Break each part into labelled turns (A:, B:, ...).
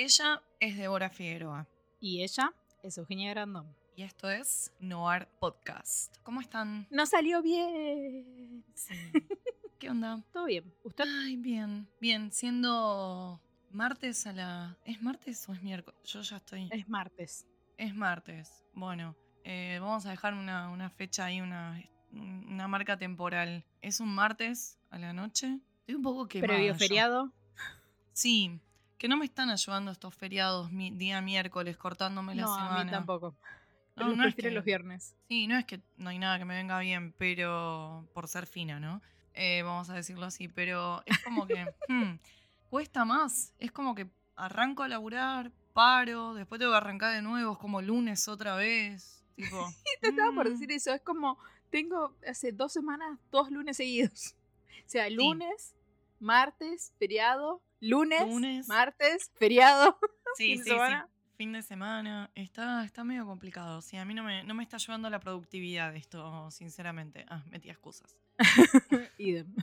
A: Ella es Débora Figueroa
B: Y ella es Eugenia Grandón.
A: y esto es Noir Podcast. ¿Cómo están?
B: No salió bien.
A: ¿Qué onda?
B: Todo bien. ¿Usted?
A: Ay, bien, bien. Siendo martes a la... ¿Es martes o es miércoles? Yo ya estoy...
B: Es martes.
A: Es martes. Bueno, eh, vamos a dejar una, una fecha ahí, una, una marca temporal. Es un martes a la noche. Estoy un poco quemada.
B: Previo
A: yo.
B: feriado.
A: Sí, que no me están ayudando estos feriados mi- día miércoles, cortándome la
B: No,
A: semana.
B: a mí tampoco.
A: No, no es que-
B: los viernes.
A: Sí, no es que no hay nada que me venga bien, pero por ser fina, ¿no? Eh, vamos a decirlo así, pero es como que hmm, cuesta más. Es como que arranco a laburar, paro, después tengo que arrancar de nuevo, es como lunes otra vez. Tipo,
B: Te estaba por
A: mm,
B: decir eso. Es como, tengo hace dos semanas dos lunes seguidos. O sea, lunes, martes, feriado, lunes,
A: Lunes.
B: martes, feriado.
A: Sí,
B: fin de
A: sí,
B: semana.
A: sí. Fin de semana. Está, está medio complicado. Sí, a mí no me, no me está ayudando la productividad esto, sinceramente. Ah, metí excusas.
B: Idem.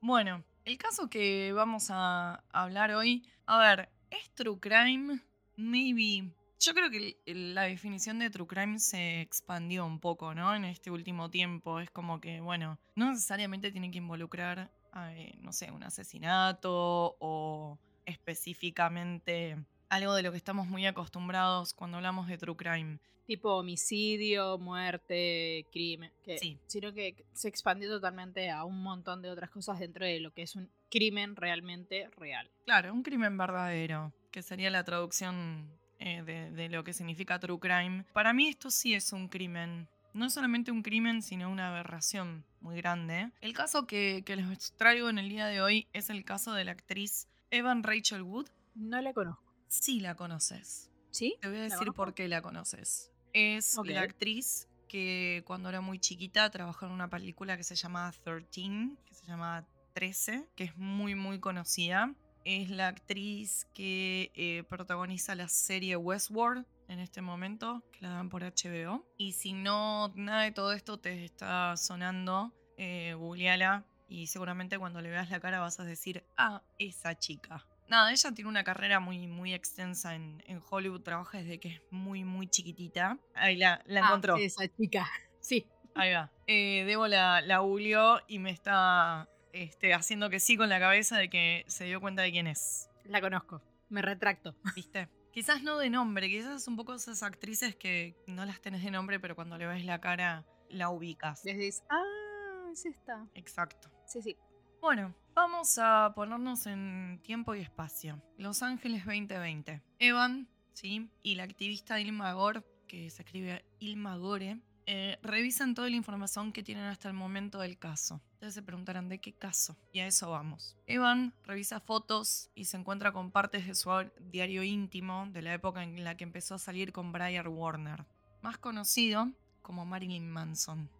A: Bueno, el caso que vamos a hablar hoy, a ver, ¿es true crime? Maybe. Yo creo que la definición de true crime se expandió un poco, ¿no? En este último tiempo. Es como que, bueno, no necesariamente tiene que involucrar, eh, no sé, un asesinato o específicamente algo de lo que estamos muy acostumbrados cuando hablamos de true crime.
B: Tipo homicidio, muerte, crimen. Que,
A: Sí.
B: Sino que se expandió totalmente a un montón de otras cosas dentro de lo que es un crimen realmente real.
A: Claro, un crimen verdadero, que sería la traducción eh, de, de lo que significa true crime. Para mí esto sí es un crimen. No es solamente un crimen, sino una aberración muy grande. El caso que, que les traigo en el día de hoy es el caso de la actriz Evan Rachel Wood.
B: No la conozco.
A: Sí la conoces.
B: ¿Sí?
A: Te voy a
B: ¿La
A: decir por qué la conoces. Es la actriz que cuando era muy chiquita trabajó en una película que se llamaba 13, que se llama 13, que es muy muy conocida. Es la actriz que eh, protagoniza la serie Westworld en este momento, que la dan por HBO. Y si no, nada de todo esto te está sonando, eh, googleala y seguramente cuando le veas la cara vas a decir, ah, esa chica. Nada, ella tiene una carrera muy, muy extensa en, en Hollywood, trabaja desde que es muy, muy chiquitita. Ahí la, la
B: Ah,
A: encontró.
B: esa chica. Sí.
A: Ahí va. Eh, Debo la, la googleó y me está este, haciendo que sí con la cabeza de que se dio cuenta de quién es.
B: La conozco. Me retracto.
A: ¿Viste? Quizás no de nombre, quizás es un poco esas actrices que no las tenés de nombre, pero cuando le ves la cara la ubicas.
B: Desde ah, es esta.
A: Exacto.
B: Sí, sí.
A: Bueno, vamos a ponernos en tiempo y espacio. Los Ángeles 2020. Evan, ¿sí? Y la activista Ilma Gore, que se escribe Ilma Gore, eh, revisan toda la información que tienen hasta el momento del caso. Ustedes se preguntarán de qué caso. Y a eso vamos. Evan revisa fotos y se encuentra con partes de su diario íntimo de la época en la que empezó a salir con Brian Warner, más conocido como Marilyn Manson.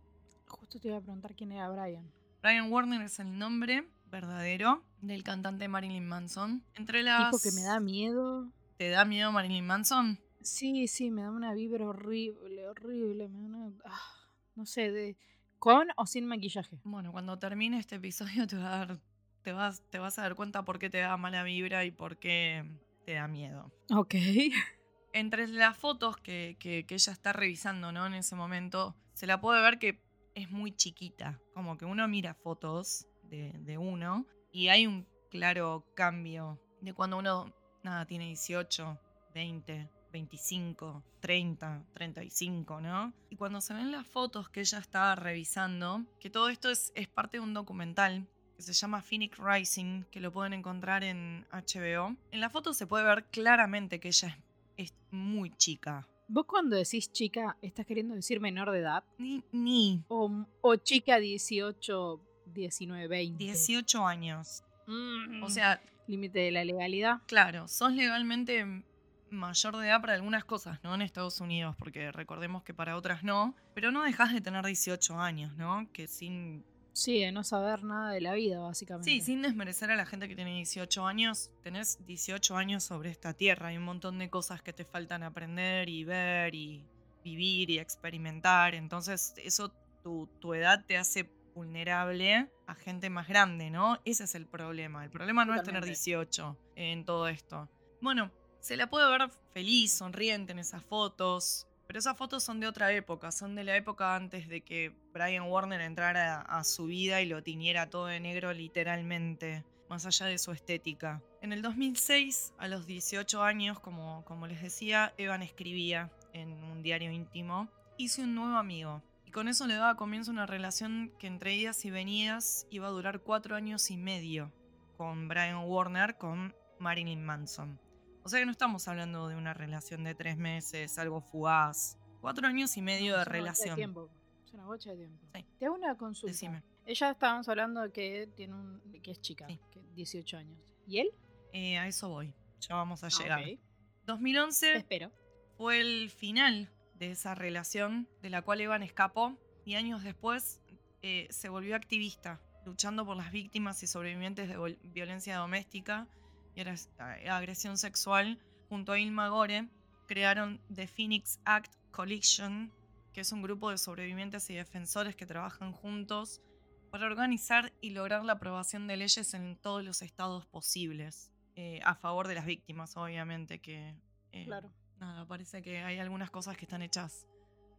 B: Justo te iba a preguntar quién era Brian.
A: Brian Warner es el nombre verdadero del cantante Marilyn Manson. Entre las...
B: Tipo que me da miedo.
A: ¿Te da miedo Marilyn Manson?
B: Sí, sí, me da una vibra horrible, horrible. Me da una. ah, no sé, de. ¿Con o sin maquillaje?
A: Bueno, cuando termine este episodio te, va a dar, te, vas, te vas a dar cuenta por qué te da mala vibra y por qué te da miedo.
B: Ok.
A: Entre las fotos que, que- que ella está revisando ¿no? en ese momento, se la puede ver que es muy chiquita. Como que uno mira fotos de, de uno y hay un claro cambio de cuando uno nada, tiene 18, 20, 25, 30, 35, ¿no? Y cuando se ven las fotos que ella está revisando, que todo esto es, es parte de un documental que se llama Phoenix Rising, que lo pueden encontrar en HBO. En la foto se puede ver claramente que ella es, es muy chica.
B: ¿Vos cuando decís chica, estás queriendo decir menor de edad?
A: Ni, ni
B: ¿O, o chica 18, 19, 20?
A: 18 años.
B: Mm,
A: O sea,
B: Límite de la legalidad.
A: claro, sos legalmente mayor de edad para algunas cosas, ¿no? En Estados Unidos, porque recordemos que para otras no, pero no dejas de tener 18 años, ¿no? Que sin
B: Sí, de no saber nada de la vida, básicamente.
A: Sí, sin desmerecer a la gente que tiene 18 años, tenés 18 años sobre esta tierra. Hay un montón de cosas que te faltan aprender y ver y vivir y experimentar. Entonces, eso, tu, tu edad te hace vulnerable a gente más grande, ¿no? Ese es el problema. El problema no es tener
B: Totalmente.
A: 18 en todo esto. Bueno, se la puede ver feliz, sonriente en esas fotos. Pero esas fotos son de otra época, son de la época antes de que Brian Warner entrara a su vida y lo tiñera todo de negro literalmente, más allá de su estética. En el 2006, a los 18 años, como, como les decía, Evan escribía en un diario íntimo, hice un nuevo amigo. Y con eso le daba comienzo una relación que entre idas y venidas iba a durar cuatro años y medio con Brian Warner, con Marilyn Manson. O sea que no estamos hablando de una relación de tres meses, algo fugaz. Cuatro años y medio
B: No,
A: de
B: es una bocha
A: relación.
B: tiempo. Es una bocha de tiempo.
A: Sí.
B: Te hago una consulta.
A: Decime.
B: Ella estábamos hablando de que tiene un, que es chica,
A: Sí.
B: que 18 años. ¿Y él?
A: Eh, a eso voy. Ya vamos a
B: Ah,
A: llegar.
B: ok. Te
A: 2011
B: espero.
A: fue el final de esa relación de la cual Evan escapó y años después eh, se volvió activista, luchando por las víctimas y sobrevivientes de violencia doméstica y a- agresión sexual. Junto a Ilma Gore, crearon The Phoenix Act Coalition, que es un grupo de sobrevivientes y defensores que trabajan juntos para organizar y lograr la aprobación de leyes en todos los estados posibles, eh, a favor de las víctimas, obviamente, que eh,
B: Claro.
A: nada, parece que hay algunas cosas que están hechas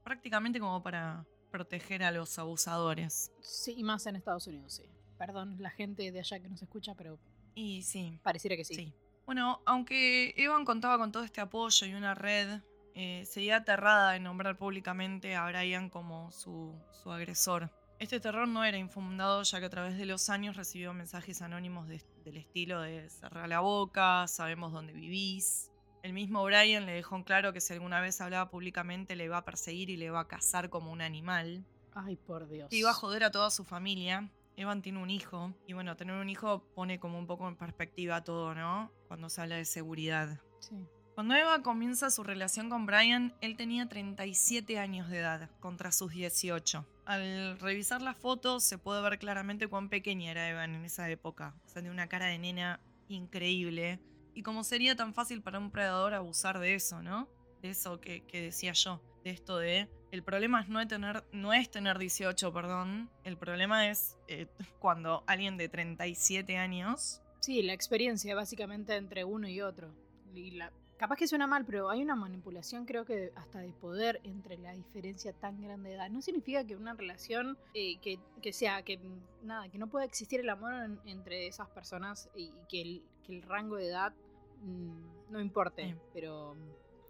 A: prácticamente como para proteger a los abusadores.
B: Sí, y más en Estados Unidos, sí. Perdón, la gente de allá que nos escucha, pero
A: Y sí,
B: pareciera que sí.
A: sí. Bueno, aunque Evan contaba con todo este apoyo y una red, eh, seguía aterrada de nombrar públicamente a Brian como su, su agresor. Este terror no era infundado ya que a través de los años recibió mensajes anónimos de- del estilo de cerrar la boca, sabemos dónde vivís. El mismo Brian le dejó en claro que si alguna vez hablaba públicamente le iba a perseguir y le iba a cazar como un animal.
B: Ay, por Dios.
A: que iba a joder a toda su familia. Evan tiene un hijo. Y bueno, tener un hijo pone como un poco en perspectiva todo, ¿no? Cuando se habla de seguridad.
B: Sí.
A: Cuando Eva comienza su relación con Brian, él tenía 37 años de edad, contra sus 18. Al revisar las fotos se puede ver claramente cuán pequeña era Evan en esa época. O sea, de una cara de nena increíble. Y como sería tan fácil para un predador abusar de eso, ¿no? De eso que, que decía yo. De esto de... El problema es no, de tener, no es tener 18, perdón. El problema es eh, cuando alguien de 37 años...
B: Sí, la experiencia básicamente entre uno y otro. Y la- capaz que suena mal, pero hay una manipulación creo que hasta de poder entre la diferencia tan grande de edad. No significa que una relación eh, que, que sea, que nada, que no pueda existir el amor en- entre esas personas y, y que, el, que el rango de edad mm, no importe.
A: Sí.
B: Pero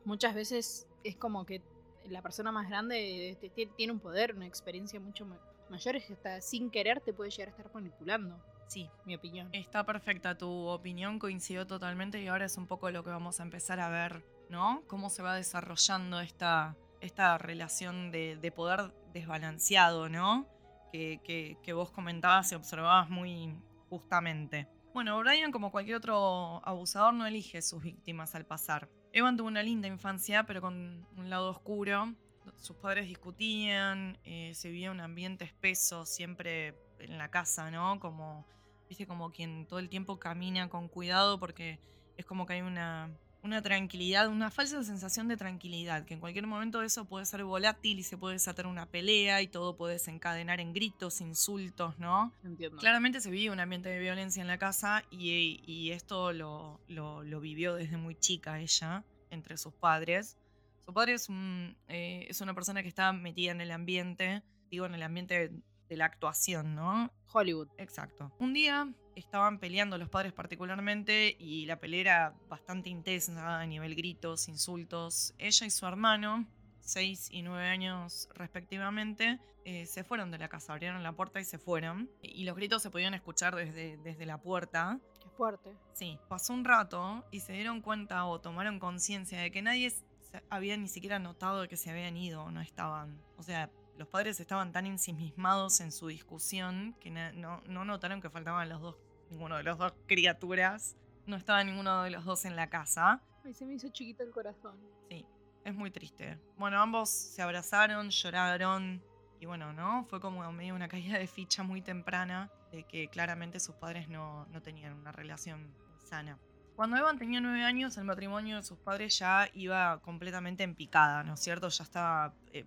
B: muchas veces es como que la persona más grande te- te- tiene un poder, una experiencia mucho ma- mayor, es que hasta sin querer te puede llegar a estar manipulando,
A: Sí,
B: mi opinión.
A: Está perfecta tu opinión, coincidió totalmente y ahora es un poco lo que vamos a empezar a ver, ¿no? Cómo se va desarrollando esta, esta relación de, de poder desbalanceado, ¿no? Que, que- que vos comentabas y observabas muy justamente. Bueno, Brian, como cualquier otro abusador, no elige sus víctimas al pasar. Evan tuvo una linda infancia, pero con un lado oscuro. Sus padres discutían, eh, se vivía un ambiente espeso siempre en la casa, ¿no? Como viste, como quien todo el tiempo camina con cuidado porque es como que hay una, una tranquilidad, una falsa sensación de tranquilidad, que en cualquier momento eso puede ser volátil y se puede desatar una pelea y todo puede desencadenar en gritos, insultos, ¿no?
B: Entiendo.
A: Claramente se vive un ambiente de violencia en la casa y, y esto lo, lo- lo vivió desde muy chica ella, entre sus padres. Su padre es, un, eh, es una persona que está metida en el ambiente, digo, en el ambiente de la actuación, ¿no?
B: Hollywood.
A: Exacto. Un día estaban peleando los padres particularmente y la pelea era bastante intensa a nivel gritos, insultos. Ella y su hermano, 6 y 9 años respectivamente, eh, se fueron de la casa, abrieron la puerta y se fueron. Y los gritos se podían escuchar desde, desde la puerta.
B: Qué fuerte.
A: Sí, pasó un rato y se dieron cuenta o tomaron conciencia de que nadie había ni siquiera notado que se habían ido o no estaban. O sea, los padres estaban tan ensimismados en su discusión que no, no notaron que faltaban los dos, ninguno de los dos criaturas. No estaba ninguno de los dos en la casa.
B: Ay, se me hizo chiquito el corazón.
A: Sí, es muy triste. Bueno, ambos se abrazaron, lloraron y bueno, ¿no? Fue como medio una caída de ficha muy temprana de que claramente sus padres no, no tenían una relación sana. Cuando Evan tenía nueve años, el matrimonio de sus padres ya iba completamente en picada, ¿no es cierto? Ya estaba eh,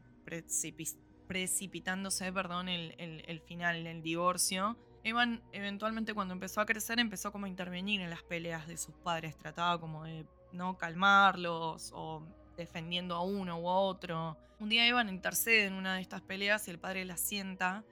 A: precipitándose, perdón, el, final, el divorcio. Evan eventualmente cuando empezó a crecer empezó como a intervenir en las peleas de sus padres, trataba como de no calmarlos o defendiendo a uno u otro. Un día Evan intercede en una de estas peleas y el padre la sienta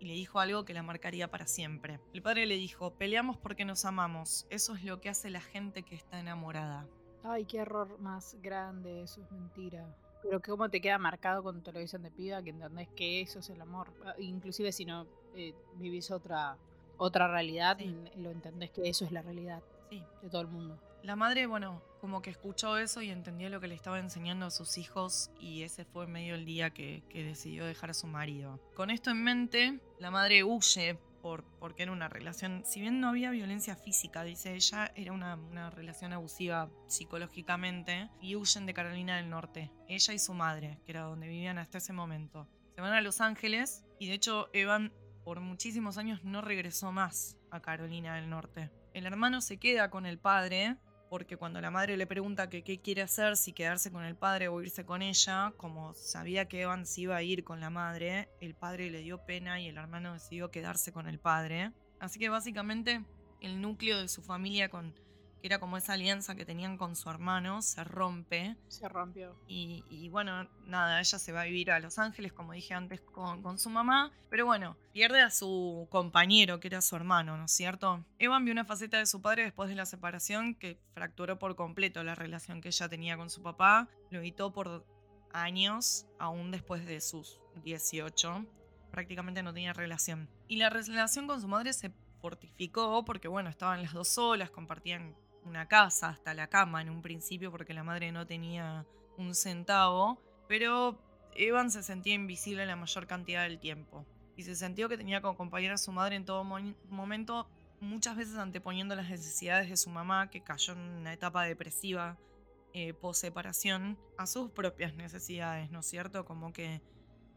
A: y le dijo algo que la marcaría para siempre. El padre le dijo, peleamos porque nos amamos, eso es lo que hace la gente que está enamorada.
B: Ay, qué error más grande, eso es mentira. Pero que cómo te queda marcado cuando te lo dicen de piba, que entendés que eso es el amor. Ah, Inclusive si no eh, vivís otra, otra realidad,
A: Sí.
B: lo entendés que eso es la realidad
A: Sí.
B: de todo el mundo.
A: La madre, bueno, como que escuchó eso y entendió lo que le estaba enseñando a sus hijos y ese fue medio el día que, que decidió dejar a su marido. Con esto en mente, la madre huye por, porque era una relación, si bien no había violencia física, dice ella, era una, una relación abusiva psicológicamente y huyen de Carolina del Norte, ella y su madre, que era donde vivían hasta ese momento. Se van a Los Ángeles y de hecho Evan por muchísimos años no regresó más a Carolina del Norte. El hermano se queda con el padre porque cuando la madre le pregunta que qué quiere hacer, si quedarse con el padre o irse con ella, como sabía que Evan se iba a ir con la madre, el padre le dio pena y el hermano decidió quedarse con el padre. Así que básicamente el núcleo de su familia, con, que era como esa alianza que tenían con su hermano, se rompe.
B: Se rompió.
A: Y, y bueno, nada, ella se va a vivir a Los Ángeles, como dije antes, con, con su mamá. Pero bueno, pierde a su compañero, que era su hermano, ¿no es cierto? Evan vio una faceta de su padre después de la separación que fracturó por completo la relación que ella tenía con su papá. Lo evitó por años, aún después de sus 18. Prácticamente no tenía relación. Y la relación con su madre se fortificó porque, bueno, estaban las dos solas, compartían una casa, hasta la cama en un principio, porque la madre no tenía un centavo. Pero Evan se sentía invisible la mayor cantidad del tiempo. Y se sintió que tenía que acompañar a su madre en todo mo- momento, muchas veces anteponiendo las necesidades de su mamá, que cayó en una etapa depresiva eh, post-separación, a sus propias necesidades, ¿no es cierto? Como que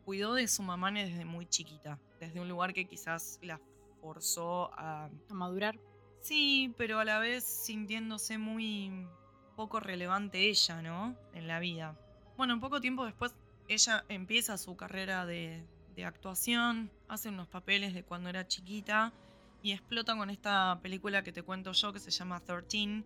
A: cuidó de su mamá desde muy chiquita, desde un lugar que quizás la forzó A
B: madurar.
A: Sí, pero a la vez sintiéndose muy poco relevante ella, ¿no? En la vida. Bueno, poco tiempo después ella empieza su carrera de, de actuación, hace unos papeles de cuando era chiquita y explota con esta película que te cuento yo que se llama 13,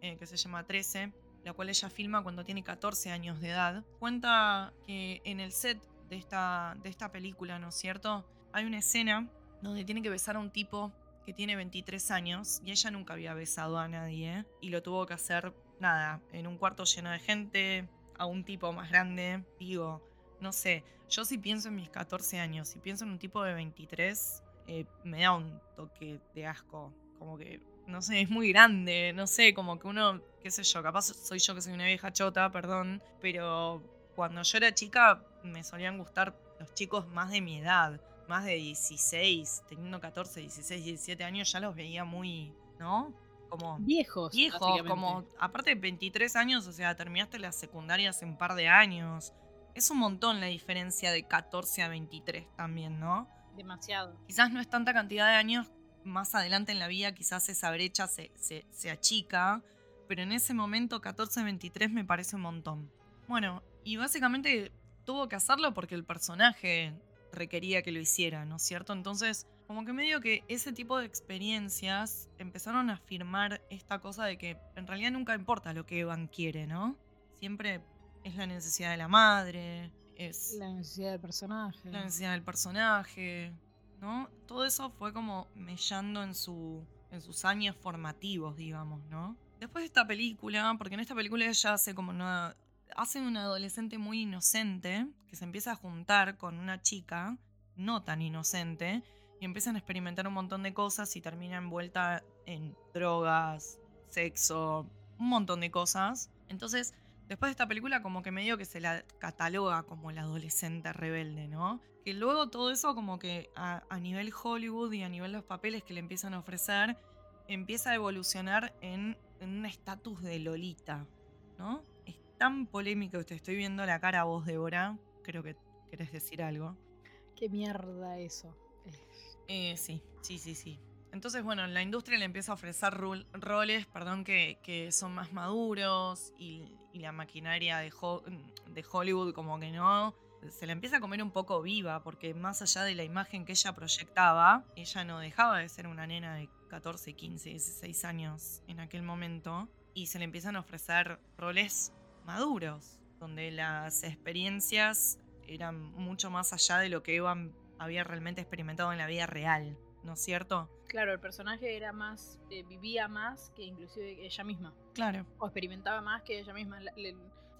A: eh, que se llama 13, la cual ella filma cuando tiene 14 años de edad. Cuenta que en el set de esta, de esta película, ¿no es cierto? Hay una escena donde tiene que besar a un tipo que tiene 23 años y ella nunca había besado a nadie y lo tuvo que hacer, nada, en un cuarto lleno de gente, a un tipo más grande. Digo, no sé, yo si pienso en mis 14 años, si pienso en un tipo de 23, eh, me da un toque de asco, como que, no sé, es muy grande, no sé, como que uno, qué sé yo, capaz soy yo que soy una vieja chota, perdón, pero cuando yo era chica me solían gustar los chicos más de mi edad más de 16, teniendo 14, 16, 17 años, ya los veía muy, ¿no? Como
B: Viejos.
A: viejos, como, aparte de 23 años, o sea, terminaste la secundaria hace un par de años. Es un montón la diferencia de 14 a 23 también, ¿no?
B: Demasiado.
A: Quizás no es tanta cantidad de años, más adelante en la vida quizás esa brecha se, se, se achica, pero en ese momento 14 a 23 me parece un montón. Bueno, y básicamente tuvo que hacerlo porque el personaje requería que lo hiciera, ¿no es cierto? Entonces, como que medio que ese tipo de experiencias empezaron a afirmar esta cosa de que en realidad nunca importa lo que Evan quiere, ¿no? Siempre es la necesidad de la madre, es
B: La necesidad del personaje.
A: la necesidad del personaje, ¿no? Todo eso fue como mellando en, su, en sus años formativos, digamos, ¿no? Después de esta película, porque en esta película ella hace como una... Hace una adolescente muy inocente que se empieza a juntar con una chica no tan inocente y empiezan a experimentar un montón de cosas y termina envuelta en drogas, sexo, un montón de cosas. Entonces, después de esta película como que medio que se la cataloga como la adolescente rebelde, ¿no? Que luego todo eso como que a, nivel Hollywood y a nivel los papeles que le empiezan a ofrecer, empieza a evolucionar en, en un estatus de Lolita, ¿no? Tan polémico que te estoy viendo la cara a vos, Débora. Creo que querés decir algo.
B: Qué mierda eso.
A: Eh, sí, sí, sí, sí. Entonces, bueno, la industria le empieza a ofrecer rol- roles, perdón, que, que son más maduros y, y la maquinaria de, Ho- de Hollywood como que no. Se la empieza a comer un poco viva, porque más allá de la imagen que ella proyectaba, ella no dejaba de ser una nena de 14, 15, 16 años en aquel momento. Y se le empiezan a ofrecer roles maduros, donde las experiencias eran mucho más allá de lo que Evan había realmente experimentado en la vida real, ¿no es cierto?
B: Claro, el personaje era más, eh, vivía más que inclusive ella misma.
A: Claro.
B: O experimentaba más que ella misma. La-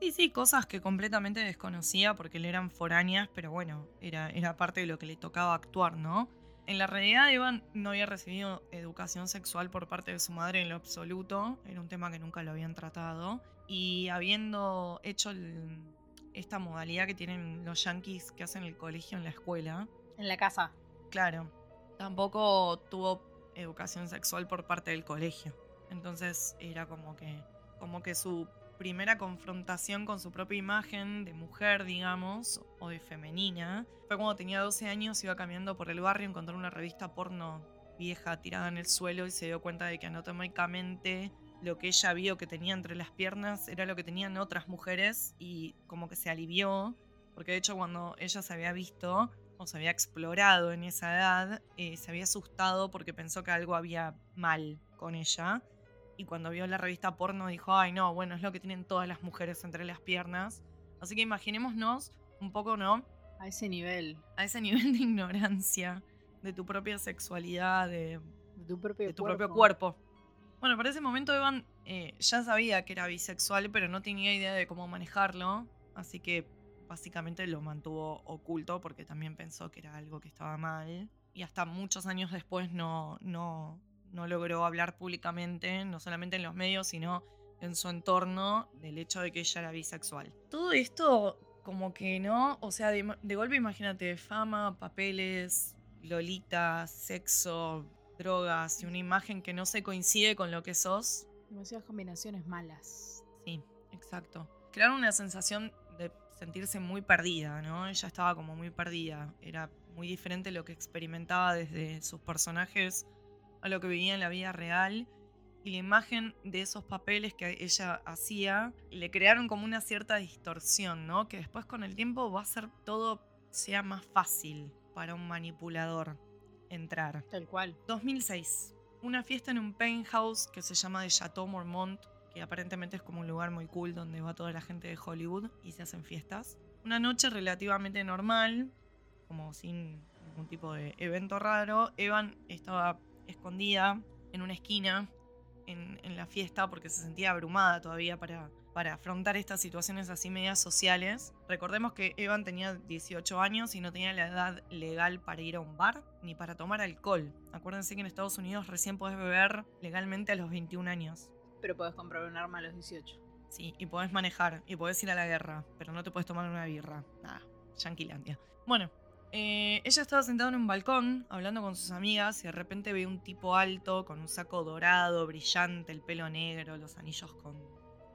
A: Sí, sí, cosas que completamente desconocía porque le eran foráneas, pero bueno, era, era parte de lo que le tocaba actuar, ¿no? En la realidad, Evan no había recibido educación sexual por parte de su madre en lo absoluto, era un tema que nunca lo habían tratado, y habiendo hecho el- esta modalidad que tienen los yankees que hacen el colegio en la escuela,
B: en la casa.
A: Claro. Tampoco tuvo educación sexual por parte del colegio. Entonces era como que, como que su primera confrontación con su propia imagen de mujer, digamos, o de femenina, fue cuando tenía 12 años, iba caminando por el barrio, encontró una revista porno vieja tirada en el suelo y se dio cuenta de que anatómicamente lo que ella vio que tenía entre las piernas era lo que tenían otras mujeres y como que se alivió, porque de hecho cuando ella se había visto o se había explorado en esa edad, eh, se había asustado porque pensó que algo había mal con ella. Y cuando vio la revista porno dijo, ay no, bueno, es lo que tienen todas las mujeres entre las piernas. Así que imaginémonos un poco, ¿no?
B: A ese nivel.
A: A ese nivel de ignorancia de tu propia sexualidad, de,
B: De tu propio
A: de tu
B: cuerpo.
A: propio cuerpo. Bueno, para ese momento Evan eh, ya sabía que era bisexual, pero no tenía idea de cómo manejarlo. Así que básicamente lo mantuvo oculto porque también pensó que era algo que estaba mal. Y hasta muchos años después no, no, no logró hablar públicamente, no solamente en los medios, sino en su entorno, del hecho de que ella era bisexual. Todo esto, como que no, o sea, de, de golpe imagínate, fama, papeles, lolita, sexo, drogas y una imagen que no se coincide con lo que sos.
B: Demasiadas combinaciones malas.
A: Sí, exacto. Crearon una sensación de sentirse muy perdida, ¿no? Ella estaba como muy perdida. Era muy diferente lo que experimentaba desde sus personajes a lo que vivía en la vida real. Y la imagen de esos papeles que ella hacía le crearon como una cierta distorsión, ¿no? Que después con el tiempo va a hacer todo sea más fácil para un manipulador entrar.
B: Tal cual.
A: 2006. Una fiesta en un penthouse que se llama The Chateau Mormont, que aparentemente es como un lugar muy cool donde va toda la gente de Hollywood y se hacen fiestas. Una noche relativamente normal, como sin ningún tipo de evento raro. Evan estaba escondida en una esquina en, en la fiesta porque se sentía abrumada todavía para, para afrontar estas situaciones así medias sociales. Recordemos que Evan tenía 18 años y no tenía la edad legal para ir a un bar ni para tomar alcohol. Acuérdense que en Estados Unidos recién podés beber legalmente a los 21 años.
B: Pero podés comprar un arma a los 18.
A: Sí, y podés manejar, y podés ir a la guerra, pero no te puedes tomar una birra. Nada, Yanquilandia. Bueno, eh, ella estaba sentada en un balcón hablando con sus amigas y de repente ve un tipo alto con un saco dorado, brillante, el pelo negro, los anillos con.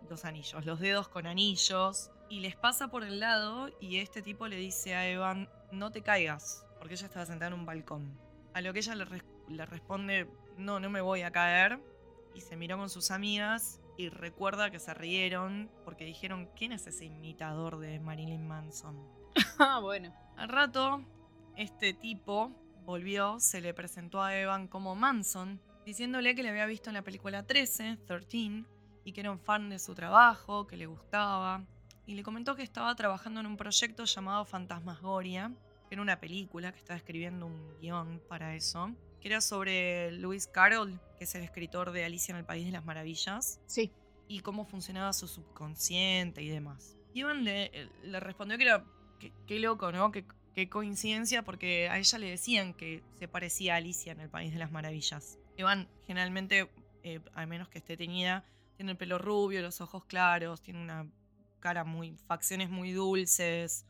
A: Los anillos, los dedos con anillos. Y les pasa por el lado y este tipo le dice a Evan, no te caigas, porque ella estaba sentada en un balcón. A lo que ella le, le responde, no, no me voy a caer. Y se miró con sus amigas y recuerda que se rieron porque dijeron, ¿quién es ese imitador de Marilyn Manson?
B: ah, bueno.
A: Al rato, este tipo volvió, se le presentó a Evan como Manson, diciéndole que le había visto en la película 13, 13, y que era un fan de su trabajo, que le gustaba, y le comentó que estaba trabajando en un proyecto llamado Fantasmagoria, que era una película, que estaba escribiendo un guion para eso, que era sobre Lewis Carroll, que es el escritor de Alicia en el País de las Maravillas,
B: Sí.
A: y cómo funcionaba su subconsciente y demás. Ivan le, le respondió que era, qué loco, ¿no? Qué, coincidencia, porque a ella le decían que se parecía a Alicia en el País de las Maravillas. Iván generalmente, eh, al menos que esté teñida, tiene el pelo rubio, los ojos claros, tiene una cara muy, facciones muy dulces.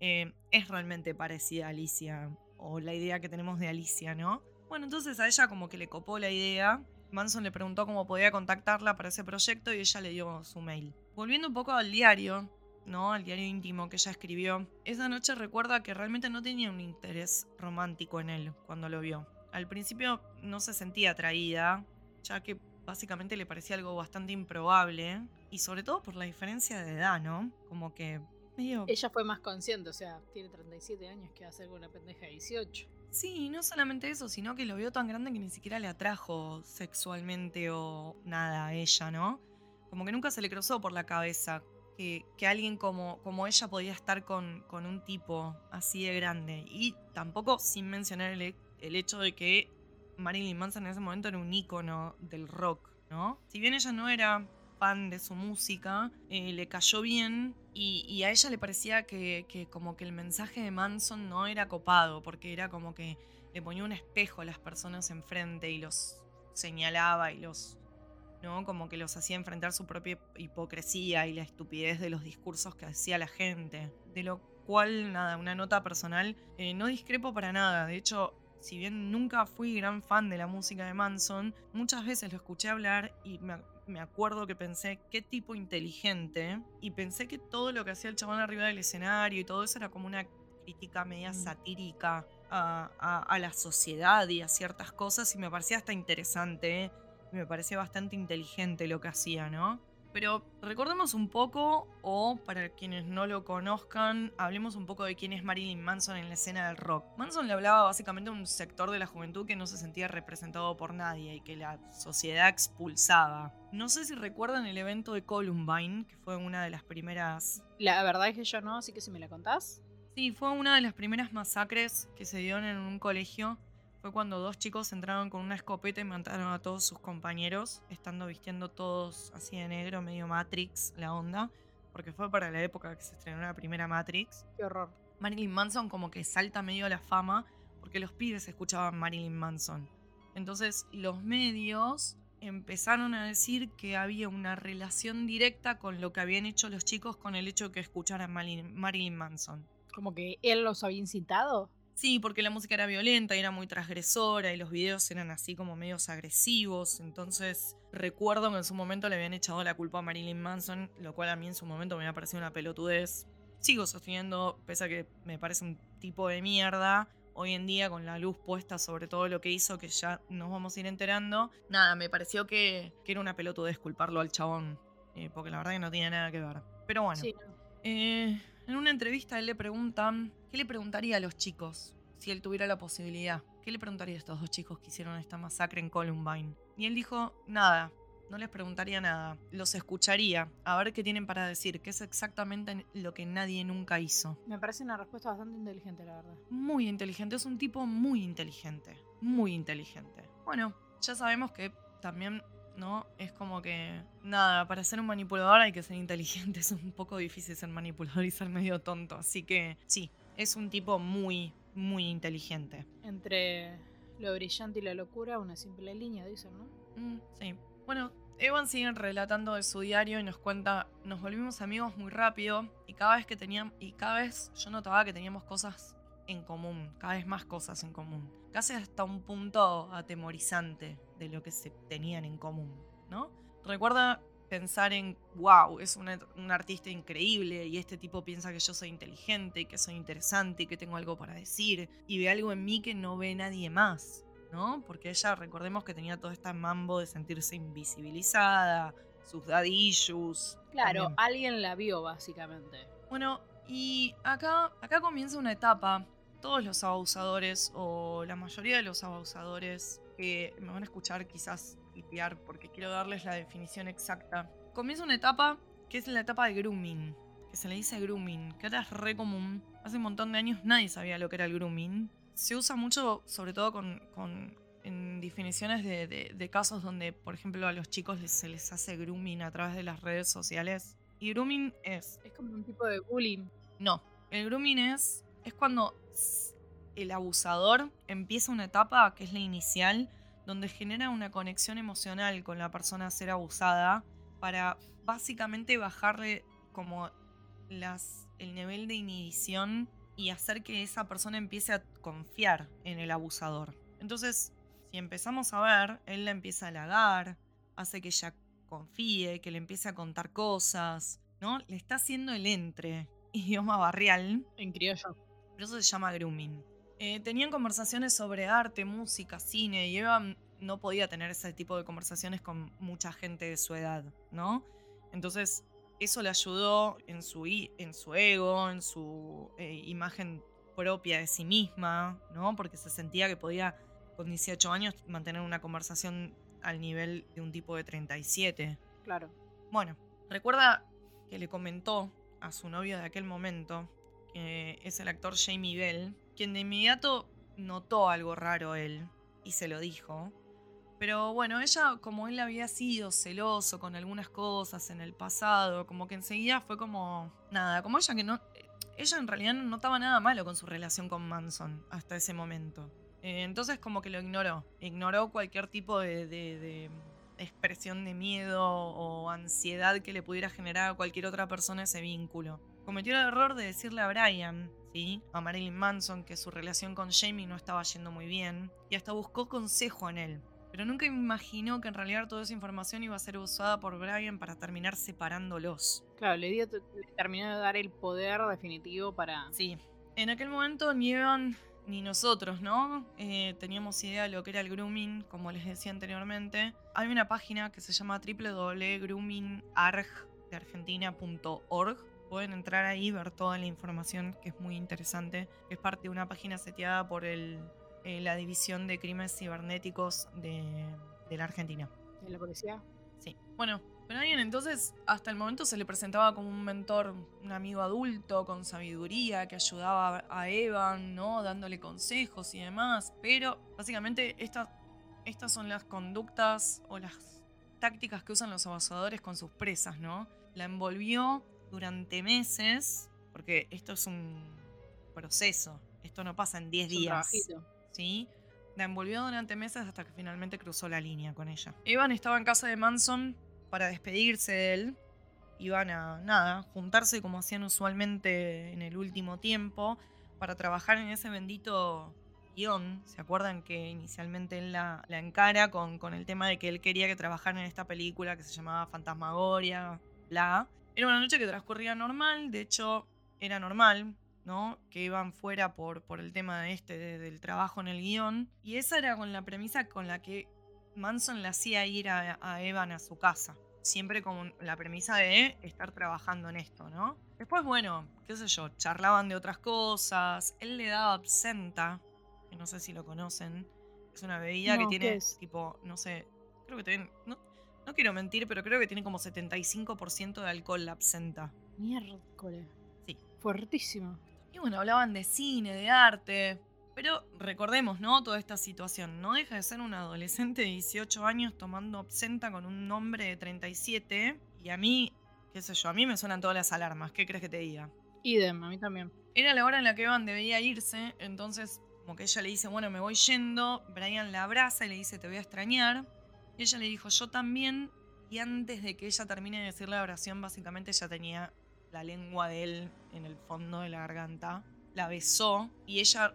A: eh, es realmente parecida a Alicia, o la idea que tenemos de Alicia, ¿no? Bueno, entonces a ella como que le copó la idea. Manson le preguntó cómo podía contactarla para ese proyecto y ella le dio su mail. Volviendo un poco al diario, ¿no? Al diario íntimo que ella escribió, esa noche recuerda que realmente no tenía un interés romántico en él cuando lo vio. Al principio no se sentía atraída, ya que básicamente le parecía algo bastante improbable, y sobre todo por la diferencia de edad, ¿no? Como que medio...
B: Ella fue más consciente, o sea, tiene 37 años que va a ser una pendeja de 18.
A: Sí, no solamente eso, sino que lo vio tan grande que ni siquiera le atrajo sexualmente o nada a ella, ¿no? Como que nunca se le cruzó por la cabeza que, alguien como, como ella podía estar con, con, un tipo así de grande. Y tampoco sin mencionar el, el hecho de que Marilyn Manson en ese momento era un ícono del rock, ¿no? Si bien ella no era fan de su música, eh, le cayó bien y, y, a ella le parecía que, que, como que el mensaje de Manson no era copado, porque era como que le ponía un espejo a las personas enfrente y los señalaba y los, ¿no? Como que los hacía enfrentar su propia hipocresía y la estupidez de los discursos que hacía la gente. De lo cual, nada, una nota personal, eh, no discrepo para nada. De hecho, si bien nunca fui gran fan de la música de Manson, muchas veces lo escuché hablar y me, me, acuerdo que pensé qué tipo inteligente y pensé que todo lo que hacía el chabón arriba del escenario y todo eso era como una crítica media satírica a, a, a la sociedad y a ciertas cosas y me parecía hasta interesante, me parecía bastante inteligente lo que hacía, ¿no? Pero recordemos un poco, o para quienes no lo conozcan, hablemos un poco de quién es Marilyn Manson en la escena del rock. Manson le hablaba básicamente a un sector de la juventud que no se sentía representado por nadie y que la sociedad expulsaba. No sé si recuerdan el evento de Columbine, que fue una de las primeras...
B: La verdad es que yo no, así que si me la contás.
A: Sí, fue una de las primeras masacres que se dieron en un colegio fue cuando dos chicos entraron con una escopeta y mataron a todos sus compañeros, estando vistiendo todos así de negro, medio Matrix, la onda, porque fue para la época que se estrenó la primera Matrix.
B: Qué horror.
A: Marilyn Manson como que salta medio a la fama porque los pibes escuchaban Marilyn Manson. Entonces los medios empezaron a decir que había una relación directa con lo que habían hecho los chicos con el hecho de que escucharan Marilyn Manson.
B: Como que él los había incitado.
A: Sí, porque la música era violenta y era muy transgresora y los videos eran así como medios agresivos. Entonces recuerdo que en su momento le habían echado la culpa a Marilyn Manson, lo cual a mí en su momento me había parecido una pelotudez. Sigo sosteniendo, pese a que me parece un tipo de mierda, hoy en día con la luz puesta sobre todo lo que hizo, que ya nos vamos a ir enterando, nada, me pareció que, que era una pelotudez culparlo al chabón, eh, porque la verdad que no tiene nada que ver. Pero bueno.
B: Sí.
A: Eh, en una entrevista él le preguntan, ¿qué le preguntaría a los chicos si él tuviera la posibilidad? ¿Qué le preguntaría a estos dos chicos que hicieron esta masacre en Columbine? Y él dijo, nada, no les preguntaría nada, los escucharía, a ver qué tienen para decir, que es exactamente lo que nadie nunca hizo.
B: Me parece una respuesta bastante inteligente, la verdad.
A: Muy inteligente, es un tipo muy inteligente, muy inteligente. Bueno, ya sabemos que también ¿no? Es como que, nada, para ser un manipulador hay que ser inteligente, es un poco difícil ser manipulador y ser medio tonto, así que sí, es un tipo muy, muy inteligente.
B: Entre lo brillante y la locura, una simple línea, dicen, ¿no?
A: Mm, sí. Bueno, Evan sigue relatando de su diario y nos cuenta, nos volvimos amigos muy rápido y cada vez que teníamos, y cada vez yo notaba que teníamos cosas en común, cada vez más cosas en común. Casi hasta un punto atemorizante de lo que se tenían en común, ¿no? Recuerda pensar en, wow, es un, un, artista increíble y este tipo piensa que yo soy inteligente, que soy interesante y que tengo algo para decir y ve algo en mí que no ve nadie más, ¿no? Porque ella, recordemos que tenía todo este mambo de sentirse invisibilizada, sus issues.
B: Claro, también. alguien la vio básicamente.
A: Bueno, y acá, acá comienza una etapa todos los abusadores o la mayoría de los abusadores que me van a escuchar quizás porque quiero darles la definición exacta. Comienza una etapa que es la etapa de grooming, que se le dice grooming, que ahora es re común. Hace un montón de años nadie sabía lo que era el grooming. Se usa mucho, sobre todo con, con en definiciones de, de, de, casos donde, por ejemplo, a los chicos les, se les hace grooming a través de las redes sociales. Y grooming es...
B: Es como un tipo de bullying.
A: No, el grooming es, es cuando el abusador empieza una etapa que es la inicial, donde genera una conexión emocional con la persona a ser abusada para básicamente bajarle como las, el nivel de inhibición y hacer que esa persona empiece a confiar en el abusador. Entonces, si empezamos a ver, él la empieza a halagar, hace que ella confíe, que le empiece a contar cosas, ¿no? Le está haciendo el entre, idioma barrial,
B: En criollo.
A: pero eso se llama grooming. Eh, tenían conversaciones sobre arte, música, cine, y Eva no podía tener ese tipo de conversaciones con mucha gente de su edad, ¿no? Entonces, eso le ayudó en su, en su ego, en su eh, imagen propia de sí misma, ¿no? Porque se sentía que podía, con 18 años, mantener una conversación al nivel de un tipo de 37.
B: Claro.
A: Bueno, recuerda que le comentó a su novio de aquel momento, que es el actor Jamie Bell, quien de inmediato notó algo raro él y se lo dijo. Pero bueno, ella, como él había sido celoso con algunas cosas en el pasado, como que enseguida fue como nada, como ella que no. Ella en realidad no notaba nada malo con su relación con Manson hasta ese momento. Eh, entonces, como que lo ignoró. Ignoró cualquier tipo de, de- de expresión de miedo o ansiedad que le pudiera generar a cualquier otra persona ese vínculo. Cometió el error de decirle a Brian, ¿sí? a Marilyn Manson, que su relación con Jamie no estaba yendo muy bien, y hasta buscó consejo en él. Pero nunca imaginó que en realidad toda esa información iba a ser usada por Brian para terminar separándolos.
B: Claro, le, dio, le terminó de dar el poder definitivo para.
A: Sí. En aquel momento ni Evan ni nosotros, ¿no? Eh, teníamos idea de lo que era el grooming, como les decía anteriormente. Hay una página que se llama www.groomingarg.org. Pueden entrar ahí y ver toda la información que es muy interesante. Es parte de una página seteada por el, eh, la División de Crímenes Cibernéticos de, de la Argentina.
B: de la policía.
A: Sí. Bueno, Brian entonces hasta el momento se le presentaba como un mentor, un amigo adulto con sabiduría que ayudaba a Evan, ¿no? Dándole consejos y demás. Pero básicamente estas, estas son las conductas o las tácticas que usan los abusadores con sus presas, ¿no? La envolvió durante meses, porque esto es un proceso. Esto no pasa en 10
B: Es un
A: días.
B: trabajito.
A: ¿sí? La envolvió durante meses hasta que finalmente cruzó la línea con ella. Evan estaba en casa de Manson para despedirse de él. Iban a, nada, juntarse como hacían usualmente en el último tiempo para trabajar en ese bendito guion. ¿Se acuerdan que inicialmente él la, la encara con, con el tema de que él quería que trabajara en esta película que se llamaba Fantasmagoria, bla? Era una noche que transcurría normal, de hecho era normal, ¿no? Que iban fuera por, por el tema este, de- del trabajo en el guion. Y esa era con la premisa con la que Manson le hacía ir a, a Evan a su casa. Siempre con la premisa de estar trabajando en esto, ¿no? Después, bueno, qué sé yo, charlaban de otras cosas. Él le daba absenta, que no sé si lo conocen. Es una bebida
B: No,
A: que
B: ¿qué
A: tiene, tipo, no sé, creo que tiene, no, no quiero mentir, pero creo que tiene como 75% de alcohol la absenta.
B: Miércoles.
A: Sí.
B: Fuertísimo.
A: Y bueno, hablaban de cine, de arte. Pero recordemos, ¿no? Toda esta situación. No deja de ser un adolescente de 18 años tomando absenta con un hombre de 37. Y a mí, qué sé yo, a mí me suenan todas las alarmas. ¿Qué crees que te diga?
B: Idem, a mí también.
A: Era la hora en la que Evan debía irse. Entonces, como que ella le dice, bueno, me voy yendo. Brian la abraza y le dice, te voy a extrañar. Y ella le dijo, yo también. Y antes de que ella termine de decir la oración, básicamente ya tenía la lengua de él en el fondo de la garganta. La besó y ella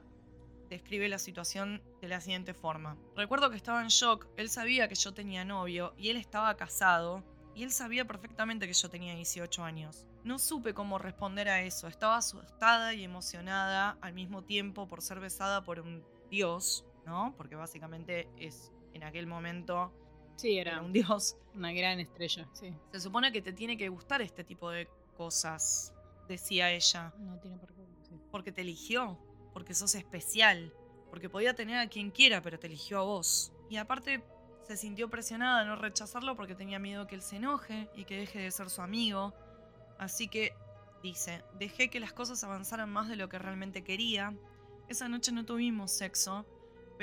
A: describe la situación de la siguiente forma. Recuerdo que estaba en shock, él sabía que yo tenía novio y él estaba casado y él sabía perfectamente que yo tenía 18 años. No supe cómo responder a eso, estaba asustada y emocionada al mismo tiempo por ser besada por un dios, ¿no? Porque básicamente es en aquel momento
B: Sí,
A: era
B: era
A: un dios.
B: una gran estrella, sí.
A: Se supone que te tiene que gustar este tipo de cosas, decía ella
B: No tiene por qué. sí.
A: porque te eligió, porque sos especial, porque podía tener a quien quiera, pero te eligió a vos. Y aparte se sintió presionada a no rechazarlo porque tenía miedo que él se enoje y que deje de ser su amigo. Así que, dice, dejé que las cosas avanzaran más de lo que realmente quería. Esa noche no tuvimos sexo,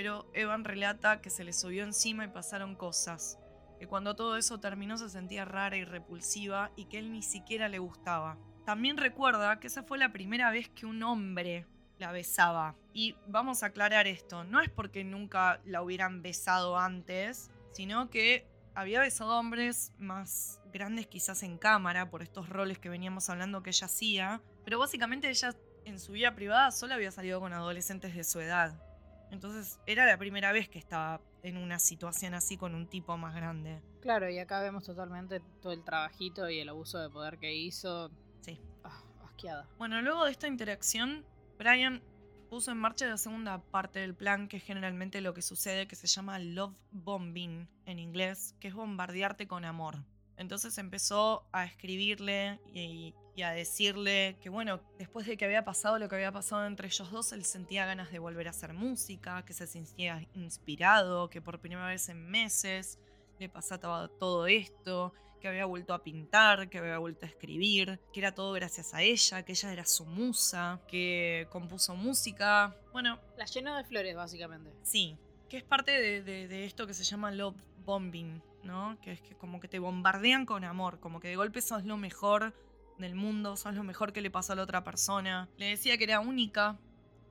A: pero Evan relata que se le subió encima y pasaron cosas. Que cuando todo eso terminó se sentía rara y repulsiva y que él ni siquiera le gustaba. También recuerda que esa fue la primera vez que un hombre la besaba. Y vamos a aclarar esto, no es porque nunca la hubieran besado antes, sino que había besado hombres más grandes quizás en cámara por estos roles que veníamos hablando que ella hacía, pero básicamente ella en su vida privada solo había salido con adolescentes de su edad. Entonces era la primera vez que estaba en una situación así con un tipo más grande.
B: Claro, y acá vemos totalmente todo el trabajito y el abuso de poder que hizo.
A: Sí.
B: Ah, asqueada.
A: Bueno, luego de esta interacción, Brian puso en marcha la segunda parte del plan, que es generalmente lo que sucede, que se llama love bombing en inglés, que es bombardearte con amor. Entonces empezó a escribirle y, y a decirle que, bueno, después de que había pasado lo que había pasado entre ellos dos, él sentía ganas de volver a hacer música, que se sentía inspirado, que por primera vez en meses le pasaba todo esto, que había vuelto a pintar, que había vuelto a escribir, que era todo gracias a ella, que ella era su musa, que compuso música. Bueno,
B: La llenó de flores, básicamente.
A: sí, que es parte de, de- de esto que se llama love bombing, ¿no? Que es que como que te bombardean con amor, como que de golpe sos lo mejor del mundo, sos lo mejor que le pasó a la otra persona. Le decía que era única,